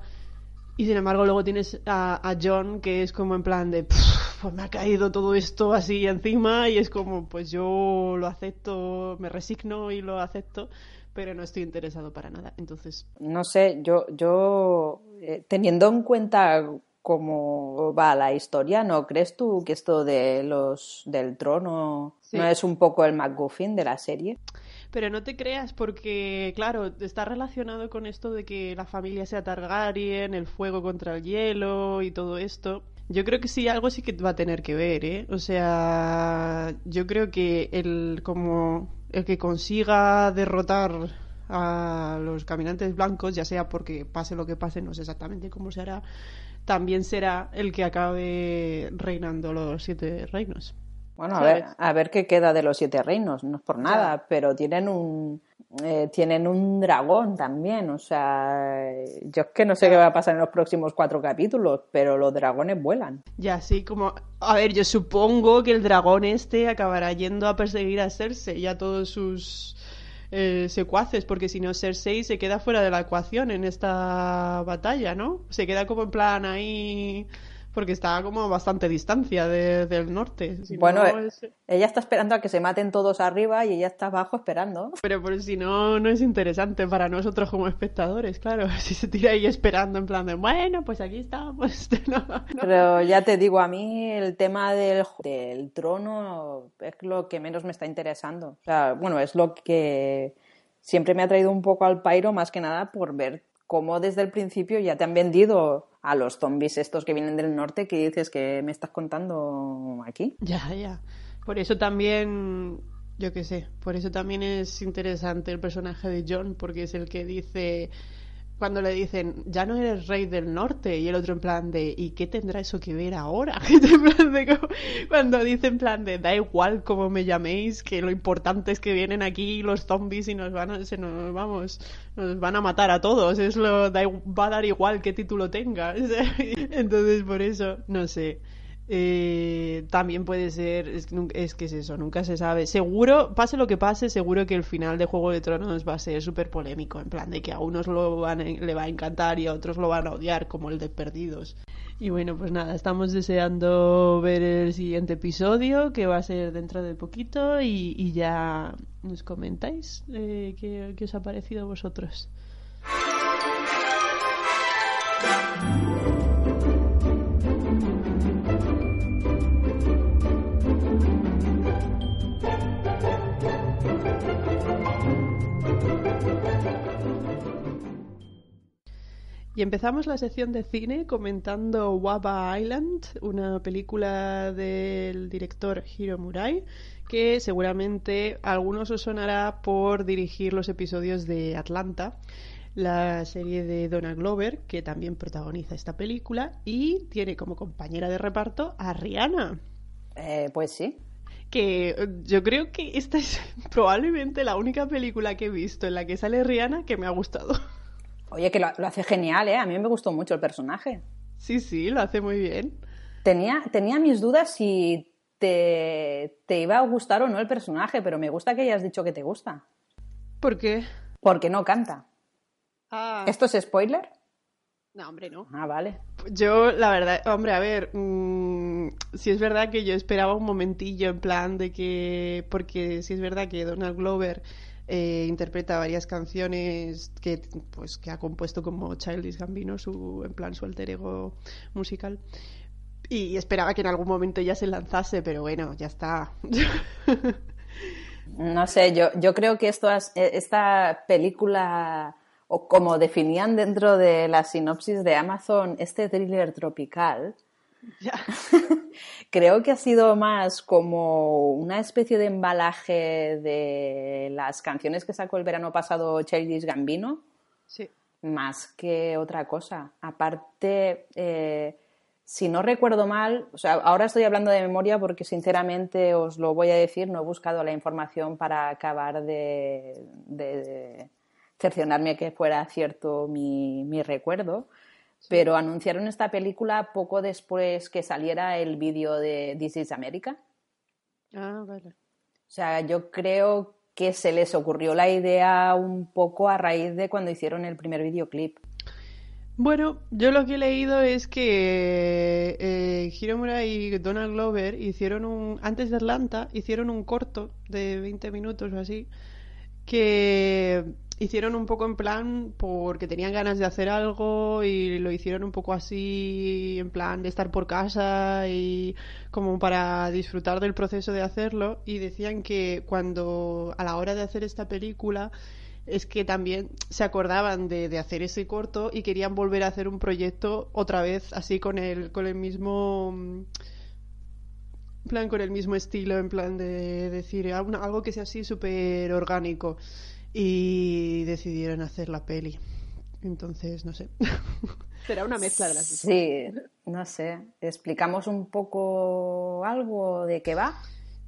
Y sin embargo luego tienes a, John que es como en plan de, pues me ha caído todo esto así encima y es como, pues yo lo acepto, me resigno y lo acepto, pero no estoy interesado para nada. Entonces... No sé, yo, yo eh, teniendo en cuenta cómo va la historia, ¿no crees tú que esto de los del trono no es un poco el MacGuffin de la serie? Pero no te creas porque, claro, está relacionado con esto de que la familia sea Targaryen, el fuego contra el hielo y todo esto. Yo creo que sí, algo sí que va a tener que ver, ¿eh? O sea, yo creo que el, como, el que consiga derrotar a los caminantes blancos, ya sea porque pase lo que pase, no sé exactamente cómo se hará, también será el que acabe reinando los siete reinos. Bueno, a ver, a ver qué queda de los siete reinos, no es por nada, pero tienen un eh, tienen un dragón también, o sea, yo es que no sé qué va a pasar en los próximos cuatro capítulos, pero los dragones vuelan. Ya, sí, como, a ver, yo supongo que el dragón este acabará yendo a perseguir a Cersei y a todos sus eh, secuaces, porque si no Cersei se queda fuera de la ecuación en esta batalla, ¿no? Se queda como en plan ahí porque está como bastante distancia del norte. bueno, eh, ella está esperando a que se maten todos arriba y ella está abajo esperando. Pero por si no, no es interesante para nosotros como espectadores, claro. Si se tira ahí esperando en plan de, bueno, pues aquí estamos. Pero ya te digo, a mí el tema del, del trono es lo que menos me está interesando. O sea, bueno, es lo que siempre me ha traído un poco al pairo, más que nada por ver cómo desde el principio ya te han vendido a los zombies estos que vienen del norte que dices que me estás contando aquí. Ya, ya. Por eso también, yo qué sé, por eso también es interesante el personaje de John, porque es el que dice, cuando le dicen, ya no eres rey del norte, y el otro en plan de, ¿y qué tendrá eso que ver ahora? cuando dice en plan de, da igual cómo me llaméis, que lo importante es que vienen aquí los zombies y nos van a, se nos vamos, nos van a matar a todos, es lo, da, va a dar igual qué título tenga. Entonces por eso, no sé. Eh, también puede ser, es, que es eso, nunca se sabe. Seguro, pase lo que pase, seguro que el final de Juego de Tronos va a ser súper polémico, en plan de que a unos lo van, le va a encantar y a otros lo van a odiar, como el de Perdidos. Y bueno, pues nada, estamos deseando ver el siguiente episodio, que va a ser dentro de poquito, y, ya nos comentáis eh, qué, qué os ha parecido a vosotros. Y empezamos la sección de cine comentando Waba Island, una película del director Hiro Murai, que seguramente a algunos os sonará por dirigir los episodios de Atlanta. la serie de Donna Glover, que también protagoniza esta película, y tiene como compañera de reparto a Rihanna. Eh, pues sí. Que eh, yo creo que esta es probablemente la única película que he visto en la que sale Rihanna que me ha gustado. Oye, que lo, hace genial, ¿eh? A mí me gustó mucho el personaje. Sí, sí, lo hace muy bien. Tenía, tenía mis dudas si te, te iba a gustar o no el personaje, pero me gusta que hayas dicho que te gusta. ¿Por qué? Porque no canta. Ah. ¿Esto es spoiler? No, hombre, no. Ah, vale. Yo, la verdad, hombre, a ver, mm, si es verdad que yo esperaba un momentillo en plan de que, porque si es verdad que Donald Glover eh, interpreta varias canciones que, pues, que ha compuesto como Childish Gambino, su, en plan su alter ego musical. Y esperaba que en algún momento ya se lanzase, pero bueno, ya está. no sé, yo, yo creo que esto, esta película o como definían dentro de la sinopsis de Amazon este thriller tropical, creo que ha sido más como una especie de embalaje de las canciones que sacó el verano pasado Childish Gambino, sí. más que otra cosa. Aparte, eh, si no recuerdo mal, o sea, ahora estoy hablando de memoria porque sinceramente os lo voy a decir, no he buscado la información para acabar de cercionarme que fuera cierto mi, mi recuerdo, pero anunciaron esta película poco después que saliera el vídeo de This is America. Ah, vale. O sea, yo creo que se les ocurrió la idea un poco a raíz de cuando hicieron el primer videoclip. Bueno, yo lo que he leído es que eh, Hiromura y Donald Glover hicieron un, antes de Atlanta, hicieron un corto de 20 minutos o así, que hicieron un poco en plan porque tenían ganas de hacer algo y lo hicieron un poco así en plan de estar por casa y como para disfrutar del proceso de hacerlo. Y decían que cuando a la hora de hacer esta película es que también se acordaban de, de hacer ese corto y querían volver a hacer un proyecto otra vez así con el con el mismo plan con el mismo estilo en plan de decir algo que sea así súper orgánico y decidieron hacer la peli. Entonces, no sé. Será una mezcla de las dos. Sí, no sé. ¿Explicamos un poco algo de qué va?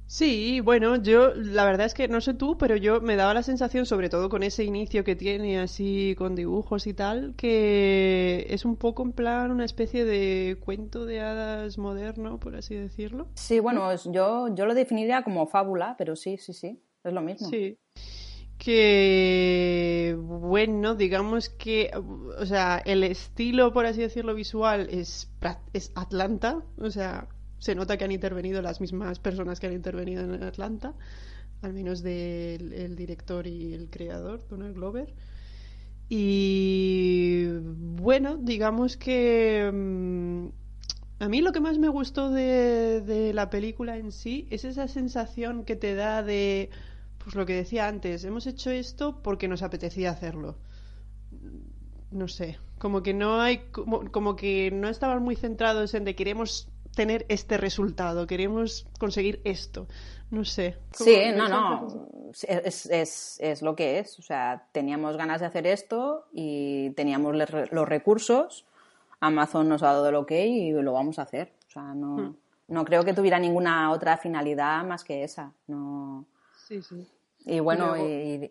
Sí, bueno, yo la verdad es que no sé tú, pero yo me daba la sensación, sobre todo con ese inicio que tiene así con dibujos y tal, que es un poco en plan una especie de cuento de hadas moderno, por así decirlo. Sí, bueno, yo, yo lo definiría como fábula, pero sí, sí, sí, es lo mismo. Sí que bueno, digamos que, o sea, el estilo, por así decirlo, visual es, es Atlanta, o sea, se nota que han intervenido las mismas personas que han intervenido en Atlanta, al menos del el director y el creador, Donald Glover. Y bueno, digamos que mm, a mí lo que más me gustó de, de la película en sí es esa sensación que te da de pues lo que decía antes, hemos hecho esto porque nos apetecía hacerlo. No sé, como que no hay, como, que no estaban muy centrados en de queremos tener este resultado, queremos conseguir esto. No sé. Sí, no, no. Es, es, es, lo que es. O sea, teníamos ganas de hacer esto y teníamos los recursos. Amazon nos ha dado lo que y lo vamos a hacer. O sea, no, hmm. no creo que tuviera ninguna otra finalidad más que esa. No. Sí, sí. Y bueno, y,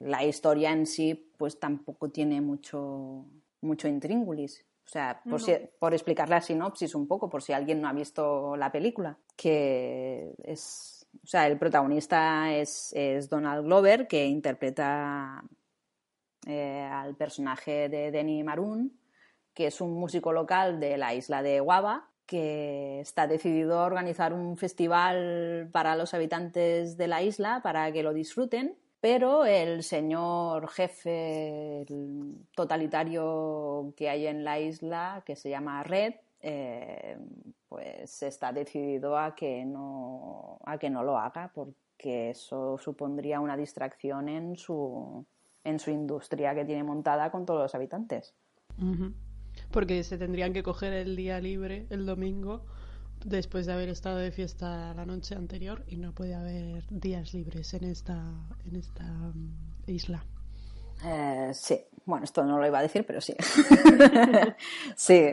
la historia en sí, pues tampoco tiene mucho, mucho intríngulis. O sea, por, por explicar la sinopsis un poco, por si alguien no ha visto la película, que es, o sea, el protagonista es, es Donald Glover, que interpreta eh, al personaje de Denny Maroon, que es un músico local de la isla de Guava, que está decidido a organizar un festival para los habitantes de la isla para que lo disfruten, pero el señor jefe totalitario que hay en la isla, que se llama Red, eh, pues está decidido a que no a que no lo haga porque eso supondría una distracción en su en su industria que tiene montada con todos los habitantes. Porque se tendrían que coger el día libre el domingo después de haber estado de fiesta la noche anterior y no puede haber días libres en esta en esta mm, isla. Eh, sí, bueno, esto no lo iba a decir, pero sí. sí,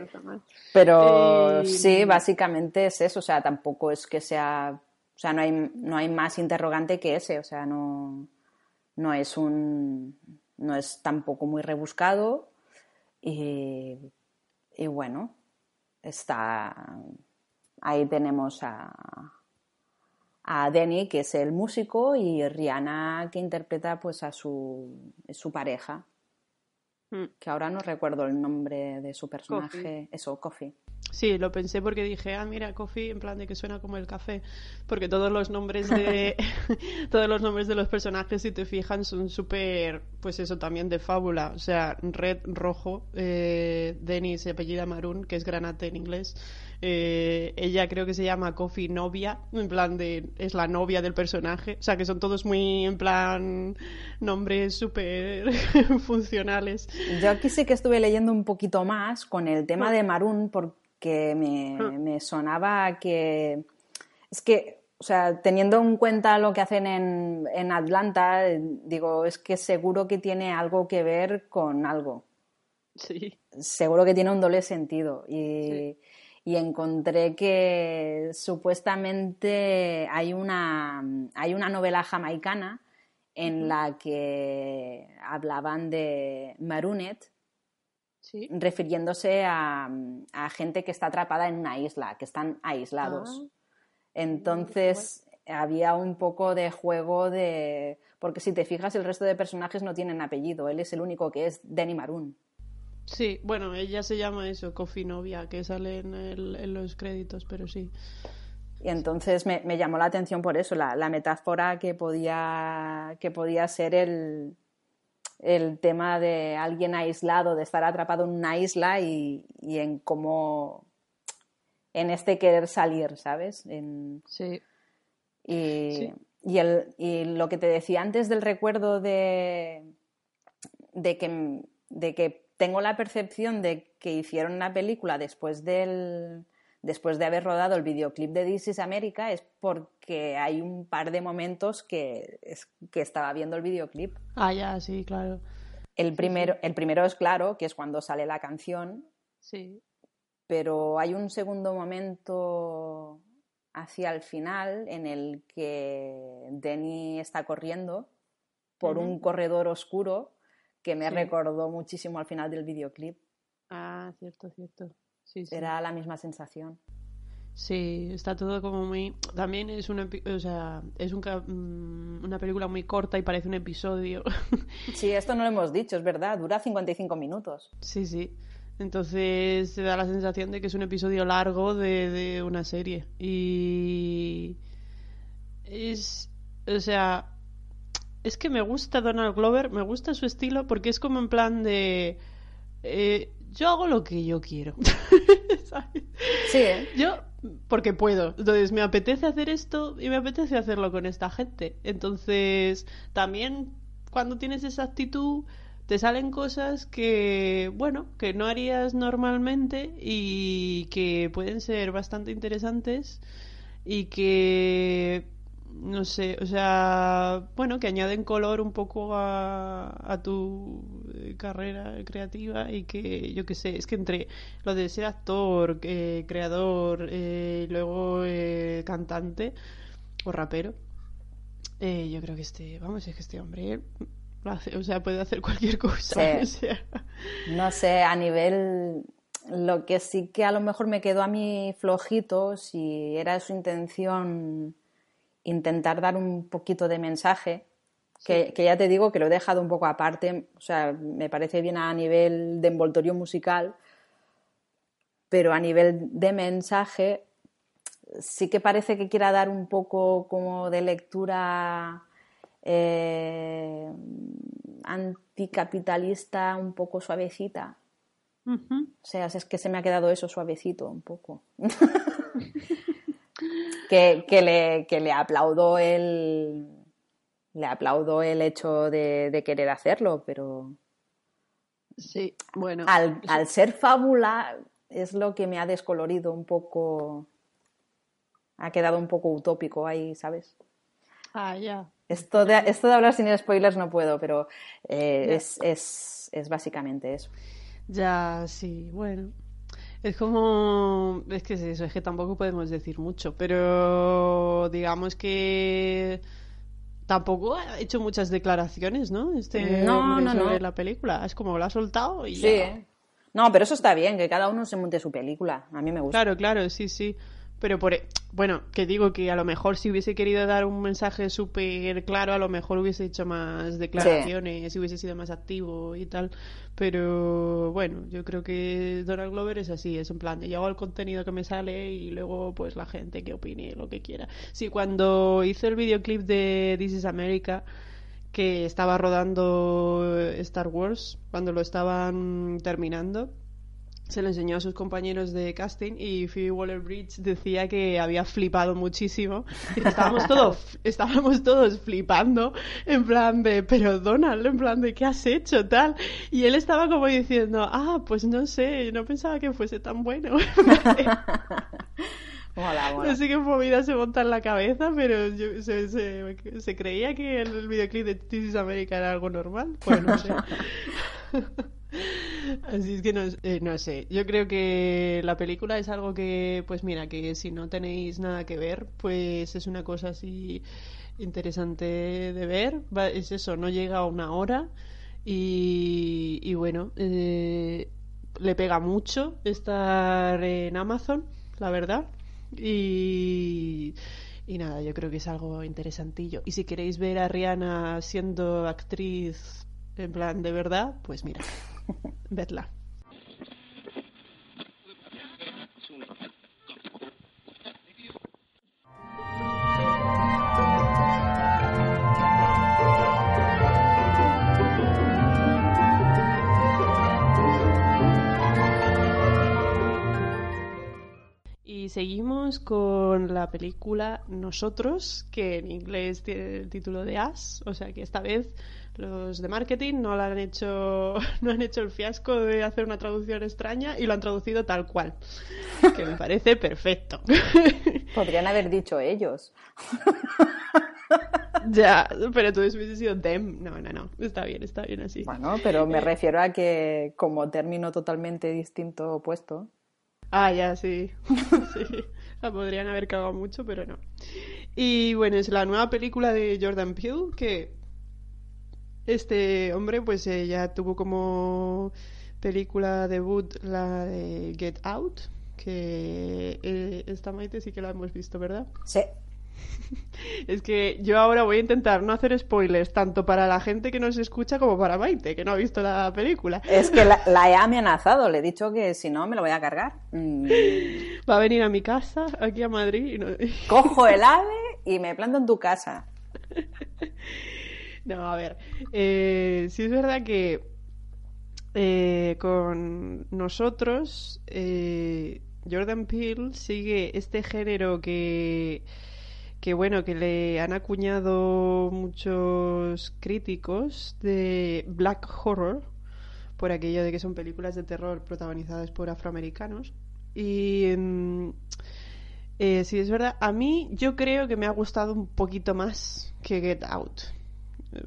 pero Eh, sí, básicamente es eso, o sea, tampoco es que sea, o sea, no hay, no hay más interrogante que ese, o sea, no, no es un, no es tampoco muy rebuscado. Y, y bueno, está, ahí tenemos a, a Denny, que es el músico, y Rihanna, que interpreta pues a su, su pareja, Mm. que ahora no recuerdo el nombre de su personaje. Coffee. Eso, Coffee. Sí, lo pensé porque dije, ah, mira, coffee, en plan de que suena como el café, porque todos los nombres de todos los nombres de los personajes, si te fijan, son súper, pues eso también de fábula, o sea, Red, rojo, eh, Dennis se apellida Maroon, que es granate en inglés, eh, ella creo que se llama Coffee novia, en plan de, es la novia del personaje, o sea, que son todos muy, en plan, nombres súper funcionales. Yo aquí sí que estuve leyendo un poquito más con el tema de Maroon porque me, Mm. me sonaba que es que, o sea, teniendo en cuenta lo que hacen en, en Atlanta, digo, es que seguro que tiene algo que ver con algo. Sí. Seguro que tiene un doble sentido. Y, Sí. Y encontré que supuestamente hay una, hay una novela jamaicana en la que hablaban de Marunet, Sí. refiriéndose a, a gente que está atrapada en una isla, que están aislados. Ah. Entonces había un poco de juego de... Porque si te fijas, el resto de personajes no tienen apellido. Él es el único que es Danny Maroon. Sí, bueno, ella se llama eso, Coffee Novia, que sale en, el- en los créditos, pero sí. Y entonces me, me llamó la atención por eso, la, la metáfora que podía, que podía ser el, el tema de alguien aislado, de estar atrapado en una isla y, y en cómo, en este querer salir, ¿sabes? En, Sí. y, Sí. y, el, y lo que te decía antes del recuerdo de, de, que, de que tengo la percepción de que hicieron una película después del después de haber rodado el videoclip de This is America es porque hay un par de momentos que, es- que estaba viendo el videoclip. Ah, ya, sí, claro. El primero, el primero es claro, que es cuando sale la canción, Sí. pero hay un segundo momento hacia el final en el que Denny está corriendo por un corredor oscuro que me Sí. recordó muchísimo al final del videoclip. Ah, cierto, cierto. Sí, sí. Era la misma sensación. Sí, está todo como muy... También es una, o sea, es un mm, una película muy corta y parece un episodio. Sí, esto no lo hemos dicho, es verdad, dura 55 minutos. sí, sí. Entonces te da la sensación de que es un episodio largo de, de una serie. Y... Es... O sea... Es que me gusta Donald Glover, me gusta su estilo porque es como en plan de... eh, yo hago lo que yo quiero. ¿Sabes? Sí, ¿eh? Yo, porque puedo. Entonces, me apetece hacer esto y me apetece hacerlo con esta gente. Entonces, también cuando tienes esa actitud, te salen cosas que, bueno, que no harías normalmente y que pueden ser bastante interesantes y que, no sé, o sea, bueno, que añaden color un poco a, a tu eh, carrera creativa y que, yo qué sé, es que entre lo de ser actor, eh, creador, eh, y luego eh, cantante o rapero, eh, yo creo que este, vamos, es que este hombre hace, o sea, puede hacer cualquier cosa. Sí. o sea, No sé, a nivel. Lo que sí que a lo mejor me quedó a mí flojito, si era su intención intentar dar un poquito de mensaje, que, que ya te digo que lo he dejado un poco aparte, o sea, me parece bien a nivel de envoltorio musical, pero a nivel de mensaje sí que parece que quiera dar un poco como de lectura eh, anticapitalista, un poco suavecita. O sea, es que se me ha quedado eso suavecito un poco. que, que le, que le aplaudo el. Le aplaudo el hecho de, de querer hacerlo, pero sí, bueno. al, al ser fábula es lo que me ha descolorido un poco. Ha quedado un poco utópico ahí, ¿sabes? Ah, ya. Esto de, esto de hablar sin spoilers no puedo, pero eh, es, es, es básicamente eso. Ya, sí, bueno. Es como. Es que es eso, es que tampoco podemos decir mucho, pero digamos que. Tampoco ha hecho muchas declaraciones, ¿no? Este No, no, sobre no. la película. Es como lo ha soltado y Sí. ya. No, pero eso está bien, que cada uno se monte su película. A mí me gusta. Claro, claro, sí, sí. Pero por. e- Bueno, que digo que a lo mejor si hubiese querido dar un mensaje súper claro, a lo mejor hubiese hecho más declaraciones, y hubiese sido más activo y tal. Pero bueno, yo creo que Donald Glover es así, es en plan de yo hago el contenido que me sale y luego pues la gente que opine lo que quiera. Sí, cuando hizo el videoclip de This is America, que estaba rodando Star Wars, cuando lo estaban terminando, se lo enseñó a sus compañeros de casting y Phoebe Waller-Bridge decía que había flipado muchísimo. Estábamos todos, estábamos todos flipando en plan de, pero Donald, en plan de, ¿qué has hecho? Tal. Y él estaba como diciendo, ah, pues no sé, no pensaba que fuese tan bueno. Mola, mola. No sé qué movida se monta en la cabeza, pero yo- se, se- se creía que el videoclip de This is America era algo normal. Pues no sé. Así es que no, eh, no sé. Yo creo que la película es algo que, pues mira, que si no tenéis nada que ver, pues es una cosa así interesante de ver. Va- es eso, no llega a una hora y, y bueno, eh, le pega mucho estar en Amazon, la verdad. Y, y nada, yo creo que es algo interesantillo. Y si queréis ver a Rihanna siendo actriz en plan de verdad, pues mira, vedla. Seguimos con la película Nosotros, que en inglés tiene el título de Us, o sea que esta vez los de marketing no la han hecho, no han hecho el fiasco de hacer una traducción extraña y lo han traducido tal cual, que me parece perfecto. Podrían haber dicho ellos. ya, pero tú hubiese sido them. No, no, no, está bien, está bien así. Bueno, pero me refiero a que como término totalmente distinto opuesto. Ah, ya, sí. La podrían haber cagado mucho, pero no. Y bueno, es la nueva película de Jordan Peele, que este hombre pues eh, ya tuvo como película debut la de Get Out, que eh, esta Maite sí que la hemos visto, ¿verdad? Sí. Es que yo ahora voy a intentar no hacer spoilers tanto para la gente que nos escucha como para Maite, que no ha visto la película. Es que la, la he amenazado, le he dicho que si no me lo voy a cargar. Mm, Va a venir a mi casa, aquí a Madrid, y no- Cojo el ave y me planto en tu casa. No, a ver, eh, sí es verdad que eh, con nosotros eh, Jordan Peele sigue este género que, que bueno, que le han acuñado muchos críticos de black horror por aquello de que son películas de terror protagonizadas por afroamericanos y mm, eh, sí es verdad, a mí yo creo que me ha gustado un poquito más que Get Out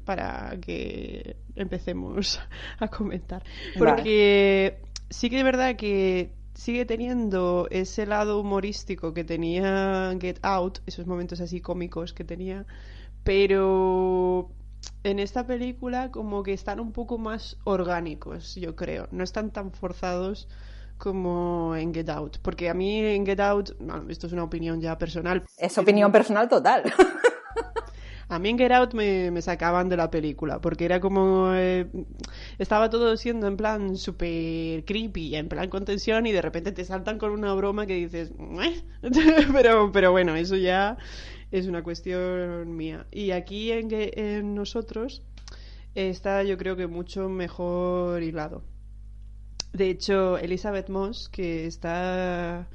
para que empecemos a comentar. Vale. Porque sí que es verdad que sigue teniendo ese lado humorístico que tenía Get Out, esos momentos así cómicos que tenía, pero en esta película como que están un poco más orgánicos, yo creo. No están tan forzados como en Get Out. Porque a mí en Get Out, bueno, esto es una opinión ya personal, Es opinión personal total. a mí en Get Out me, sacaban de la película, porque era como... eh, estaba todo siendo en plan súper creepy, en plan con tensión, y de repente te saltan con una broma que dices... "Eh". pero, pero bueno, eso ya es una cuestión mía. Y aquí en, en nosotros está yo creo que mucho mejor hilado. De hecho, Elizabeth Moss, que está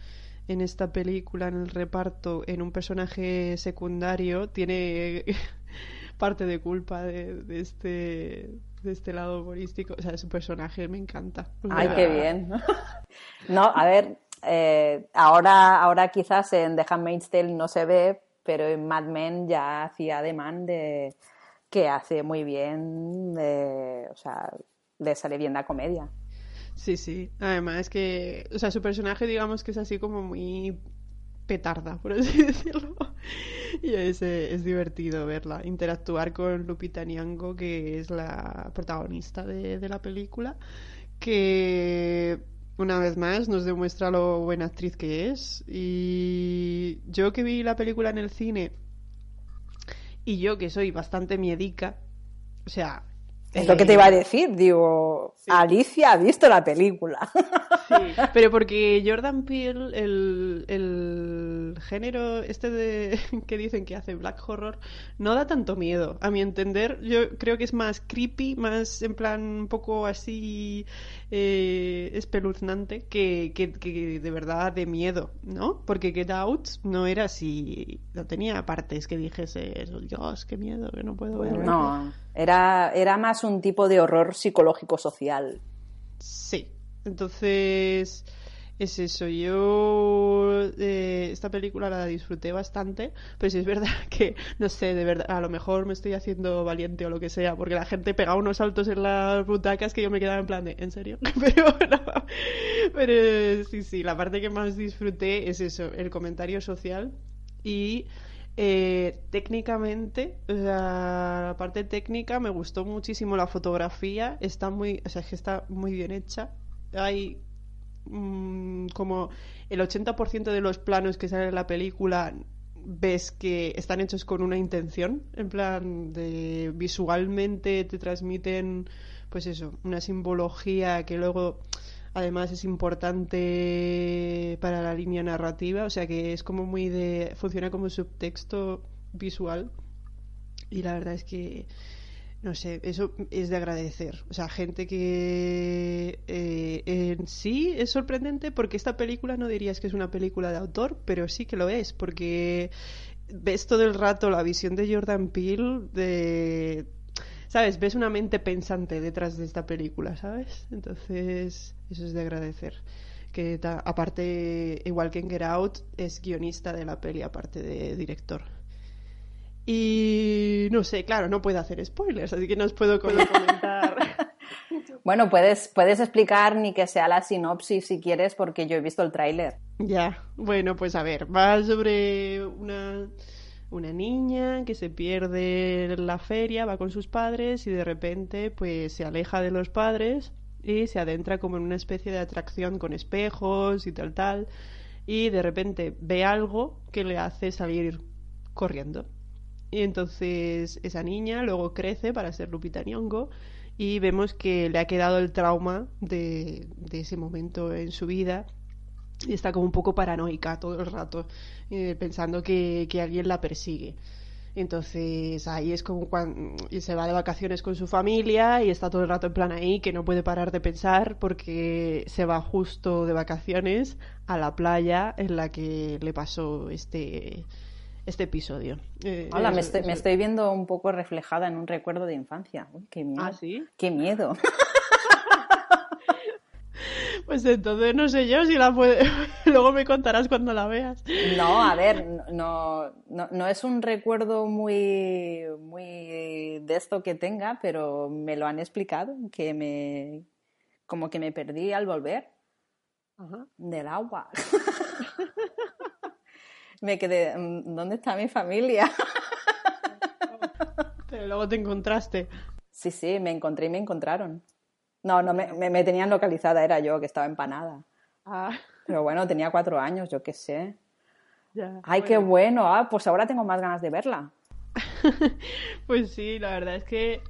en esta película, en el reparto, en un personaje secundario, tiene parte de culpa de, de este de este lado humorístico. O sea, su personaje me encanta. O Ay, qué bien. No, a ver, eh, ahora, ahora quizás en The Handmaid's Tale no se ve, pero en Mad Men ya hacía ademán de que hace muy bien, de, o sea, le sale bien la comedia. Sí, sí. Además que, o sea, su personaje digamos que es así como muy petarda, por así decirlo. Y es, eh, es divertido verla, interactuar con Lupita Nyong'o, que es la protagonista de la película, que una vez más nos demuestra lo buena actriz que es. Y yo que vi la película en el cine, y yo que soy bastante miedica, o sea, es lo que te iba a decir, digo, Alicia ha visto la película. Sí, pero porque Jordan Peele, el, el género este de que dicen que hace black horror, no da tanto miedo. A mi entender, yo creo que es más creepy, más en plan un poco así eh, espeluznante que, que, que, de verdad de miedo, ¿no? Porque Get Out no era así, no tenía partes que dijese, Dios, qué miedo, que no puedo ver. No, era, era más un tipo de horror psicológico social. Sí, entonces, es eso. Yo eh, esta película la disfruté bastante, pero sí es verdad que, no sé, de verdad, a lo mejor me estoy haciendo valiente o lo que sea, porque la gente pegaba unos saltos en las butacas que yo me quedaba en plan de, ¿en serio? Pero pero sí, sí, la parte que más disfruté es eso, el comentario social y... Eh, técnicamente, o sea, la parte técnica me gustó muchísimo la fotografía, está muy, o sea, que está muy bien hecha, hay mm, como el 80% de los planos que salen en la película ves que están hechos con una intención, en plan de visualmente te transmiten pues eso, una simbología que luego además es importante para la línea narrativa, o sea que es como muy de funciona como subtexto visual y la verdad es que no sé, eso es de agradecer. O sea, gente que eh, en sí es sorprendente porque esta película no dirías que es una película de autor, pero sí que lo es, porque ves todo el rato la visión de Jordan Peele de... ¿Sabes? Ves una mente pensante detrás de esta película, ¿sabes? Entonces, eso es de agradecer. Que aparte, igual que en Get Out, es guionista de la peli, aparte de director. Y no sé, claro, no puedo hacer spoilers, así que no os puedo comentar. bueno, puedes, puedes explicar ni que sea la sinopsis si quieres, porque yo he visto el tráiler. Ya, bueno, pues a ver, va sobre una, una niña que se pierde la feria, va con sus padres y de repente pues se aleja de los padres y se adentra como en una especie de atracción con espejos y tal tal y de repente ve algo que le hace salir corriendo. Y entonces esa niña luego crece para ser Lupita Nyong'o y vemos que le ha quedado el trauma de, ese momento en su vida y está como un poco paranoica todo el rato, eh, pensando que, alguien la persigue. Entonces ahí es como cuando y se va de vacaciones con su familia y está todo el rato en plan ahí que no puede parar de pensar porque se va justo de vacaciones a la playa en la que le pasó este este episodio. Eh, Hola, me, estoy, viendo un poco reflejada en un recuerdo de infancia. qué miedo. ¿Ah, sí? Qué miedo. Pues entonces no sé yo si la puede. Luego me contarás cuando la veas. No, a ver, no, no, es un recuerdo muy, muy de esto que tenga, pero me lo han explicado, que me. como que me perdí al volver del agua. me quedé, mm, ¿dónde está mi familia? Pero luego te encontraste. Sí, sí, me encontré y me encontraron. No, no, me, me, tenían localizada, era yo que estaba empanada. Ah. Pero bueno, tenía cuatro años, yo qué sé. Ay, qué bueno. Ah, pues ahora tengo más ganas de verla. pues sí, la verdad es que,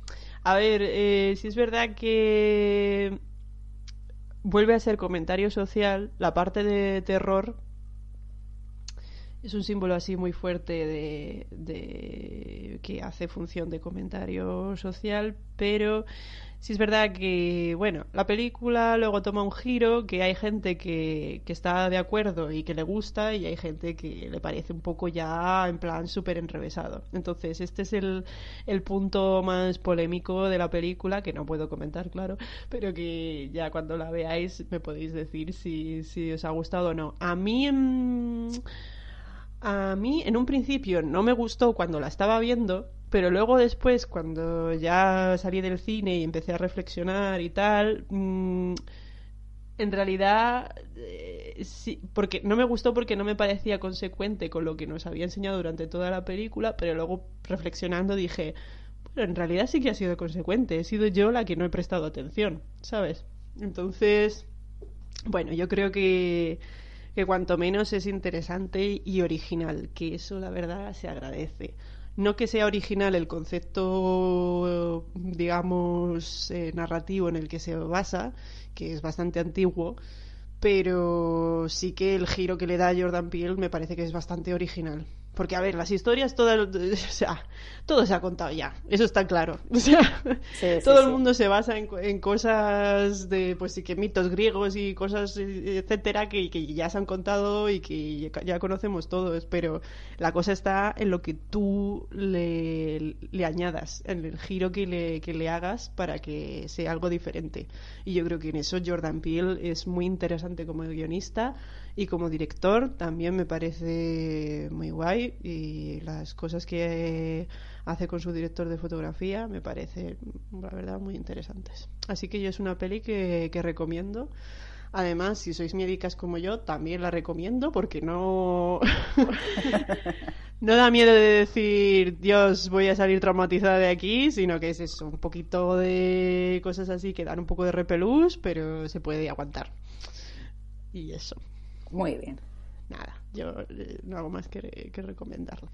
a ver, eh, si es verdad que vuelve a ser comentario social, la parte de terror es un símbolo así muy fuerte de, que hace función de comentario social, pero sí es verdad que, bueno, la película luego toma un giro, que hay gente que, que está de acuerdo y que le gusta, y hay gente que le parece un poco ya en plan súper enrevesado. Entonces, este es el, el punto más polémico de la película, que no puedo comentar, claro, pero que ya cuando la veáis me podéis decir si, si os ha gustado o no. A mí... Mm, A mí, en un principio, no me gustó cuando la estaba viendo, pero luego después, cuando ya salí del cine y empecé a reflexionar y tal, mm, en realidad, eh, sí, porque no me gustó porque no me parecía consecuente con lo que nos había enseñado durante toda la película, pero luego reflexionando dije, bueno, en realidad sí que ha sido consecuente, he sido yo la que no he prestado atención, ¿sabes? Entonces, bueno, yo creo que, que cuanto menos es interesante y original, que eso la verdad se agradece no que sea original el concepto, digamos, eh, narrativo en el que se basa, que es bastante antiguo, pero sí que el giro que le da Jordan Peele me parece que es bastante original. Porque, a ver, las historias, todas, o sea, todo se ha contado ya, eso está claro. O sea, todo el mundo se basa en, cosas de, pues sí, que mitos griegos y cosas, etcétera, que, ya se han contado y que ya conocemos todos, pero la cosa está en lo que tú le, le añadas, en el giro que le, que le hagas para que sea algo diferente. Y yo creo que en eso Jordan Peele es muy interesante como guionista y como director también me parece muy guay y las cosas que hace con su director de fotografía me parece, la verdad, muy interesantes. Así que yo es una peli que, recomiendo. Además, si sois médicas como yo, también la recomiendo porque no. no da miedo de decir, Dios, voy a salir traumatizada de aquí, sino que es eso, un poquito de cosas así que dan un poco de repelús, pero se puede aguantar. Y eso. Muy bien. Nada, yo eh, no hago más que, que recomendarlo.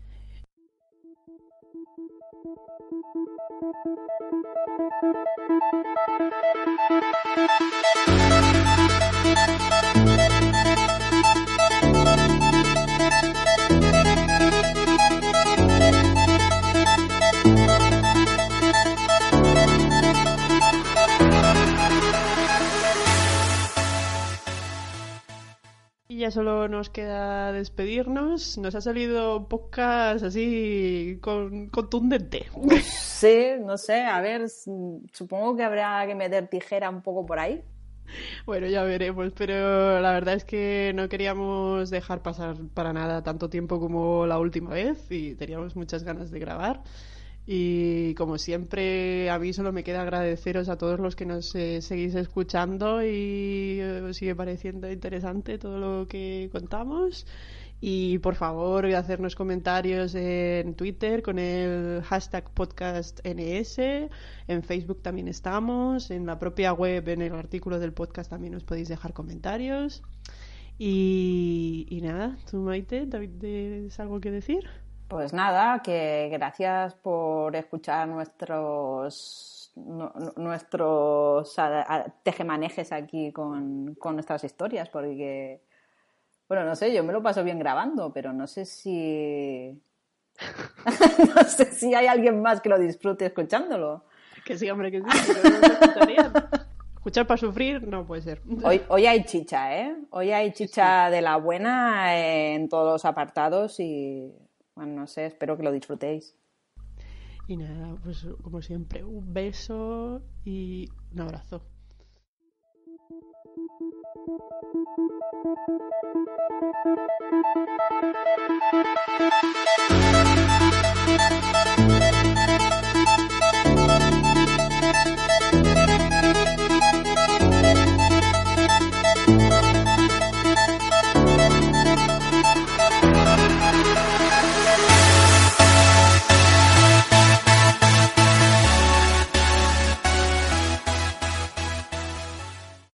Y ya solo nos queda despedirnos. Nos ha salido un podcast así con, contundente. Sí, no sé, a ver, supongo que habrá que meter tijera un poco por ahí. Bueno, ya veremos, pero la verdad es que no queríamos dejar pasar para nada tanto tiempo como la última vez y teníamos muchas ganas de grabar. Y como siempre, a mí solo me queda agradeceros a todos los que nos eh, seguís escuchando y eh, os sigue pareciendo interesante todo lo que contamos. Y por favor, hacernos comentarios en Twitter con el hashtag podcastNS. En Facebook también estamos. En la propia web, en el artículo del podcast también os podéis dejar comentarios. Y, y nada, tú Maite, ¿tienes algo que decir? Pues nada, que gracias por escuchar nuestros nuestros tejemanejes aquí con, nuestras historias, porque, bueno, no sé, yo me lo paso bien grabando, pero no sé si... no sé si hay alguien más que lo disfrute escuchándolo. Que sí, hombre, que sí. Escuchar para sufrir no puede ser. Hoy, hoy hay chicha, ¿eh? Hoy hay chicha de la buena en todos los apartados y bueno, no sé, espero que lo disfrutéis. Y nada, pues como siempre, un beso y un abrazo.